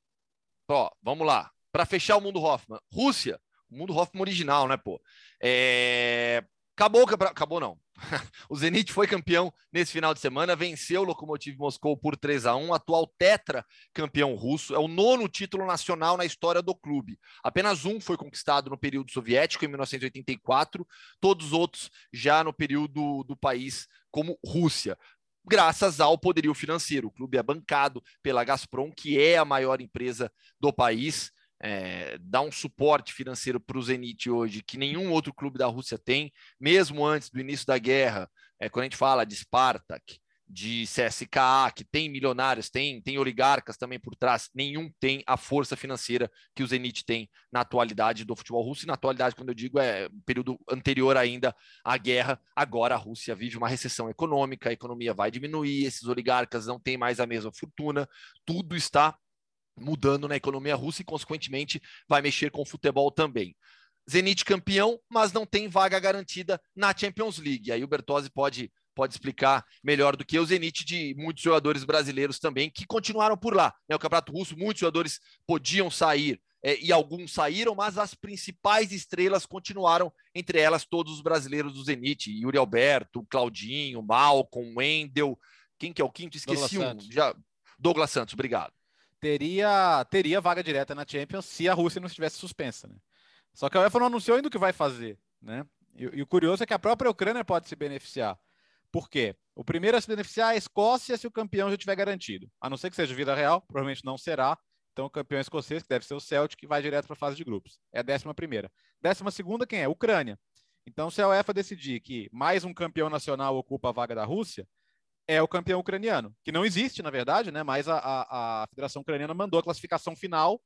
Ó, vamos lá. Para fechar o mundo Hoffman. Rússia. O mundo Hoffman original, né, pô? É... Acabou, acabou não. o Zenit foi campeão nesse final de semana, venceu o Lokomotiv Moscou por 3 a 1 atual tetra campeão russo, é o nono título nacional na história do clube. Apenas um foi conquistado no período soviético, em 1984, todos os outros já no período do país como Rússia graças ao poderio financeiro. O clube é bancado pela Gazprom, que é a maior empresa do país, é, dá um suporte financeiro para o Zenit hoje que nenhum outro clube da Rússia tem, mesmo antes do início da guerra. É, quando a gente fala de Spartak, de CSKA, que tem milionários, tem, tem oligarcas também por trás, nenhum tem a força financeira que o Zenit tem na atualidade do futebol russo. E na atualidade, quando eu digo, é período anterior ainda à guerra. Agora a Rússia vive uma recessão econômica, a economia vai diminuir, esses oligarcas não têm mais a mesma fortuna, tudo está mudando na economia russa e, consequentemente, vai mexer com o futebol também. Zenit campeão, mas não tem vaga garantida na Champions League. Aí o Bertozzi pode, pode explicar melhor do que o Zenit de muitos jogadores brasileiros também que continuaram por lá. Né? O Campeonato Russo, muitos jogadores podiam sair é, e alguns saíram, mas as principais estrelas continuaram, entre elas todos os brasileiros do Zenit, Yuri Alberto, Claudinho, Malcolm, Wendel, quem que é o quinto? Esqueci Douglas um. Já... Douglas Santos, obrigado. Teria, teria vaga direta na Champions se a Rússia não estivesse suspensa, né? Só que a UEFA não anunciou ainda o que vai fazer, né? E, e, o curioso é que a própria Ucrânia pode se beneficiar. Por quê? O primeiro a se beneficiar é a Escócia se o campeão já tiver garantido. A não ser que seja vida real, provavelmente não será. Então, o campeão escocês, que deve ser o Celtic, vai direto para a fase de grupos. É a décima primeira. Décima segunda, quem é? Ucrânia. Então, se a UEFA decidir que mais um campeão nacional ocupa a vaga da Rússia, é o campeão ucraniano, que não existe, na verdade, né? Mas a, a, a Federação Ucraniana mandou a classificação final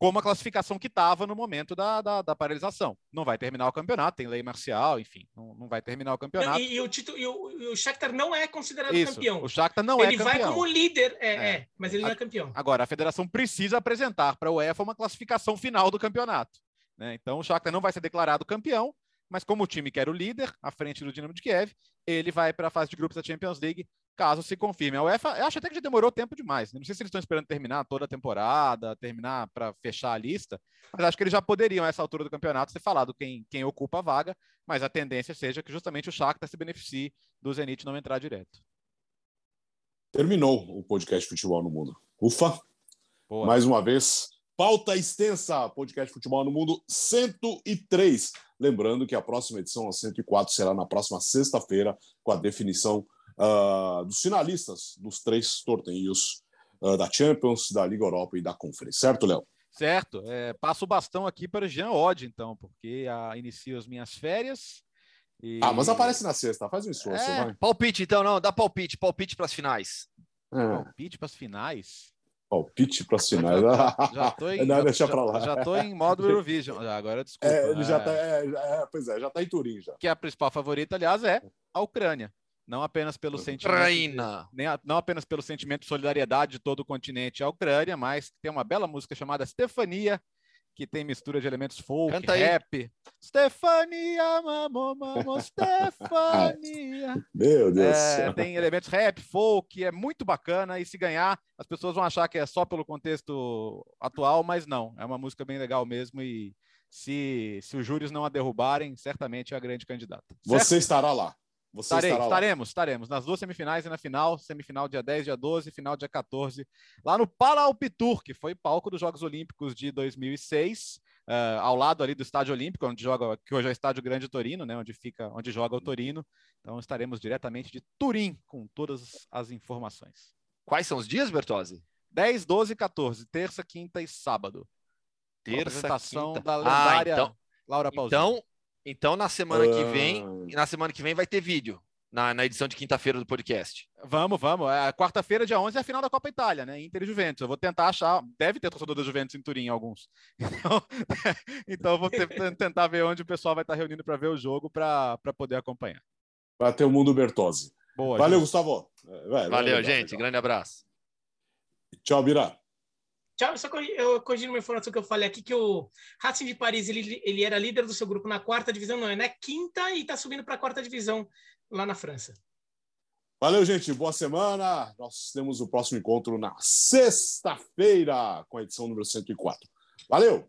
como a classificação que estava no momento da, da, da, paralisação. Não vai terminar o campeonato, tem lei marcial, enfim, não, não vai terminar o campeonato. E, e o, título, e o, o Shakhtar não é considerado Isso, campeão. O Shakhtar não ele é campeão. Ele vai como líder, é, é. é mas ele não é campeão. Agora, a federação precisa apresentar para a UEFA uma classificação final do campeonato. Né? Então, o Shakhtar não vai ser declarado campeão, mas como o time quer o líder, à frente do Dinamo de Kiev, ele vai para a fase de grupos da Champions League caso se confirme. A UEFA, eu acho até que já demorou tempo demais. Né? Não sei se eles estão esperando terminar toda a temporada, terminar para fechar a lista, mas acho que eles já poderiam, a essa altura do campeonato, ter falado quem, quem ocupa a vaga, mas a tendência seja que justamente o Shakhtar se beneficie do Zenit não entrar direto. Terminou o podcast Futebol no Mundo. Ufa! Boa. Mais uma vez, pauta extensa, podcast Futebol no Mundo 103. Lembrando que a próxima edição, a 104, será na próxima sexta-feira, com a definição uh, dos finalistas dos três torneios uh, da Champions, da Liga Europa e da Conference. Certo, Léo? Certo. É, passo o bastão aqui para o Jean Odd, então, porque uh, inicio as minhas férias. E... Ah, mas aparece na sexta, faz um esforço. É... Vai. Palpite, então, não, dá palpite, palpite para as finais. É. Palpite para as finais? Palpite para as finais. Já, tô em, não, deixa para lá. Já estou em modo Eurovision. Agora, desculpa. É, ele já tá, é, é, pois é, já está em Turim já. Que a principal favorita, aliás, é a Ucrânia não apenas pelo sentimento, nem a, não apenas pelo sentimento de solidariedade de todo o continente à Ucrânia, mas tem uma bela música chamada Stefania, que tem mistura de elementos folk, Canta rap. Aí. Stefania, mamo, mamo, Stefania. Meu Deus. É, tem elementos rap, folk, é muito bacana. E se ganhar, as pessoas vão achar que é só pelo contexto atual, mas não. É uma música bem legal mesmo. E se, se os júris não a derrubarem, certamente é a grande candidata. Certo? Você estará lá. Você Estarei, estaremos, estaremos. Nas duas semifinais e na final, semifinal dia 10, dia 12, final dia 14, lá no Paralpitur, que foi palco dos Jogos Olímpicos de 2006, uh, eh, ao lado ali do Estádio Olímpico, onde joga, que hoje é o Estádio Grande Torino, né, onde fica, onde joga o Torino. Então estaremos diretamente de Turim com todas as informações. Quais são os dias, Bertozzi? 10, 12 e 14, terça, quinta e sábado. Terça, apresentação quinta. da lendária ah, então, Laura Pausini. Então, então, na semana que vem, ah. na semana que vem vai ter vídeo. Na, na edição de quinta-feira do podcast. Vamos, vamos. É, quarta-feira, dia 11, é a final da Copa Itália, né? Inter e Juventus. Eu vou tentar achar. Deve ter torcedor da Juventus em Turim, alguns. Então, então eu vou ter, tentar ver onde o pessoal vai estar reunindo para ver o jogo para poder acompanhar. Para ter o mundo Bertozzi. Boa, Valeu, gente. Gustavo. Vai, Valeu, vai, gente. Vai, Grande abraço. Tchau, Bira. Tchau, só eu corrigindo uma informação que eu falei aqui, que o Racing de Paris, ele, ele era líder do seu grupo na quarta divisão, não, é na quinta e está subindo para a quarta divisão lá na França. Valeu, gente. Boa semana. Nós temos o próximo encontro na sexta-feira, com a edição número 104. Valeu!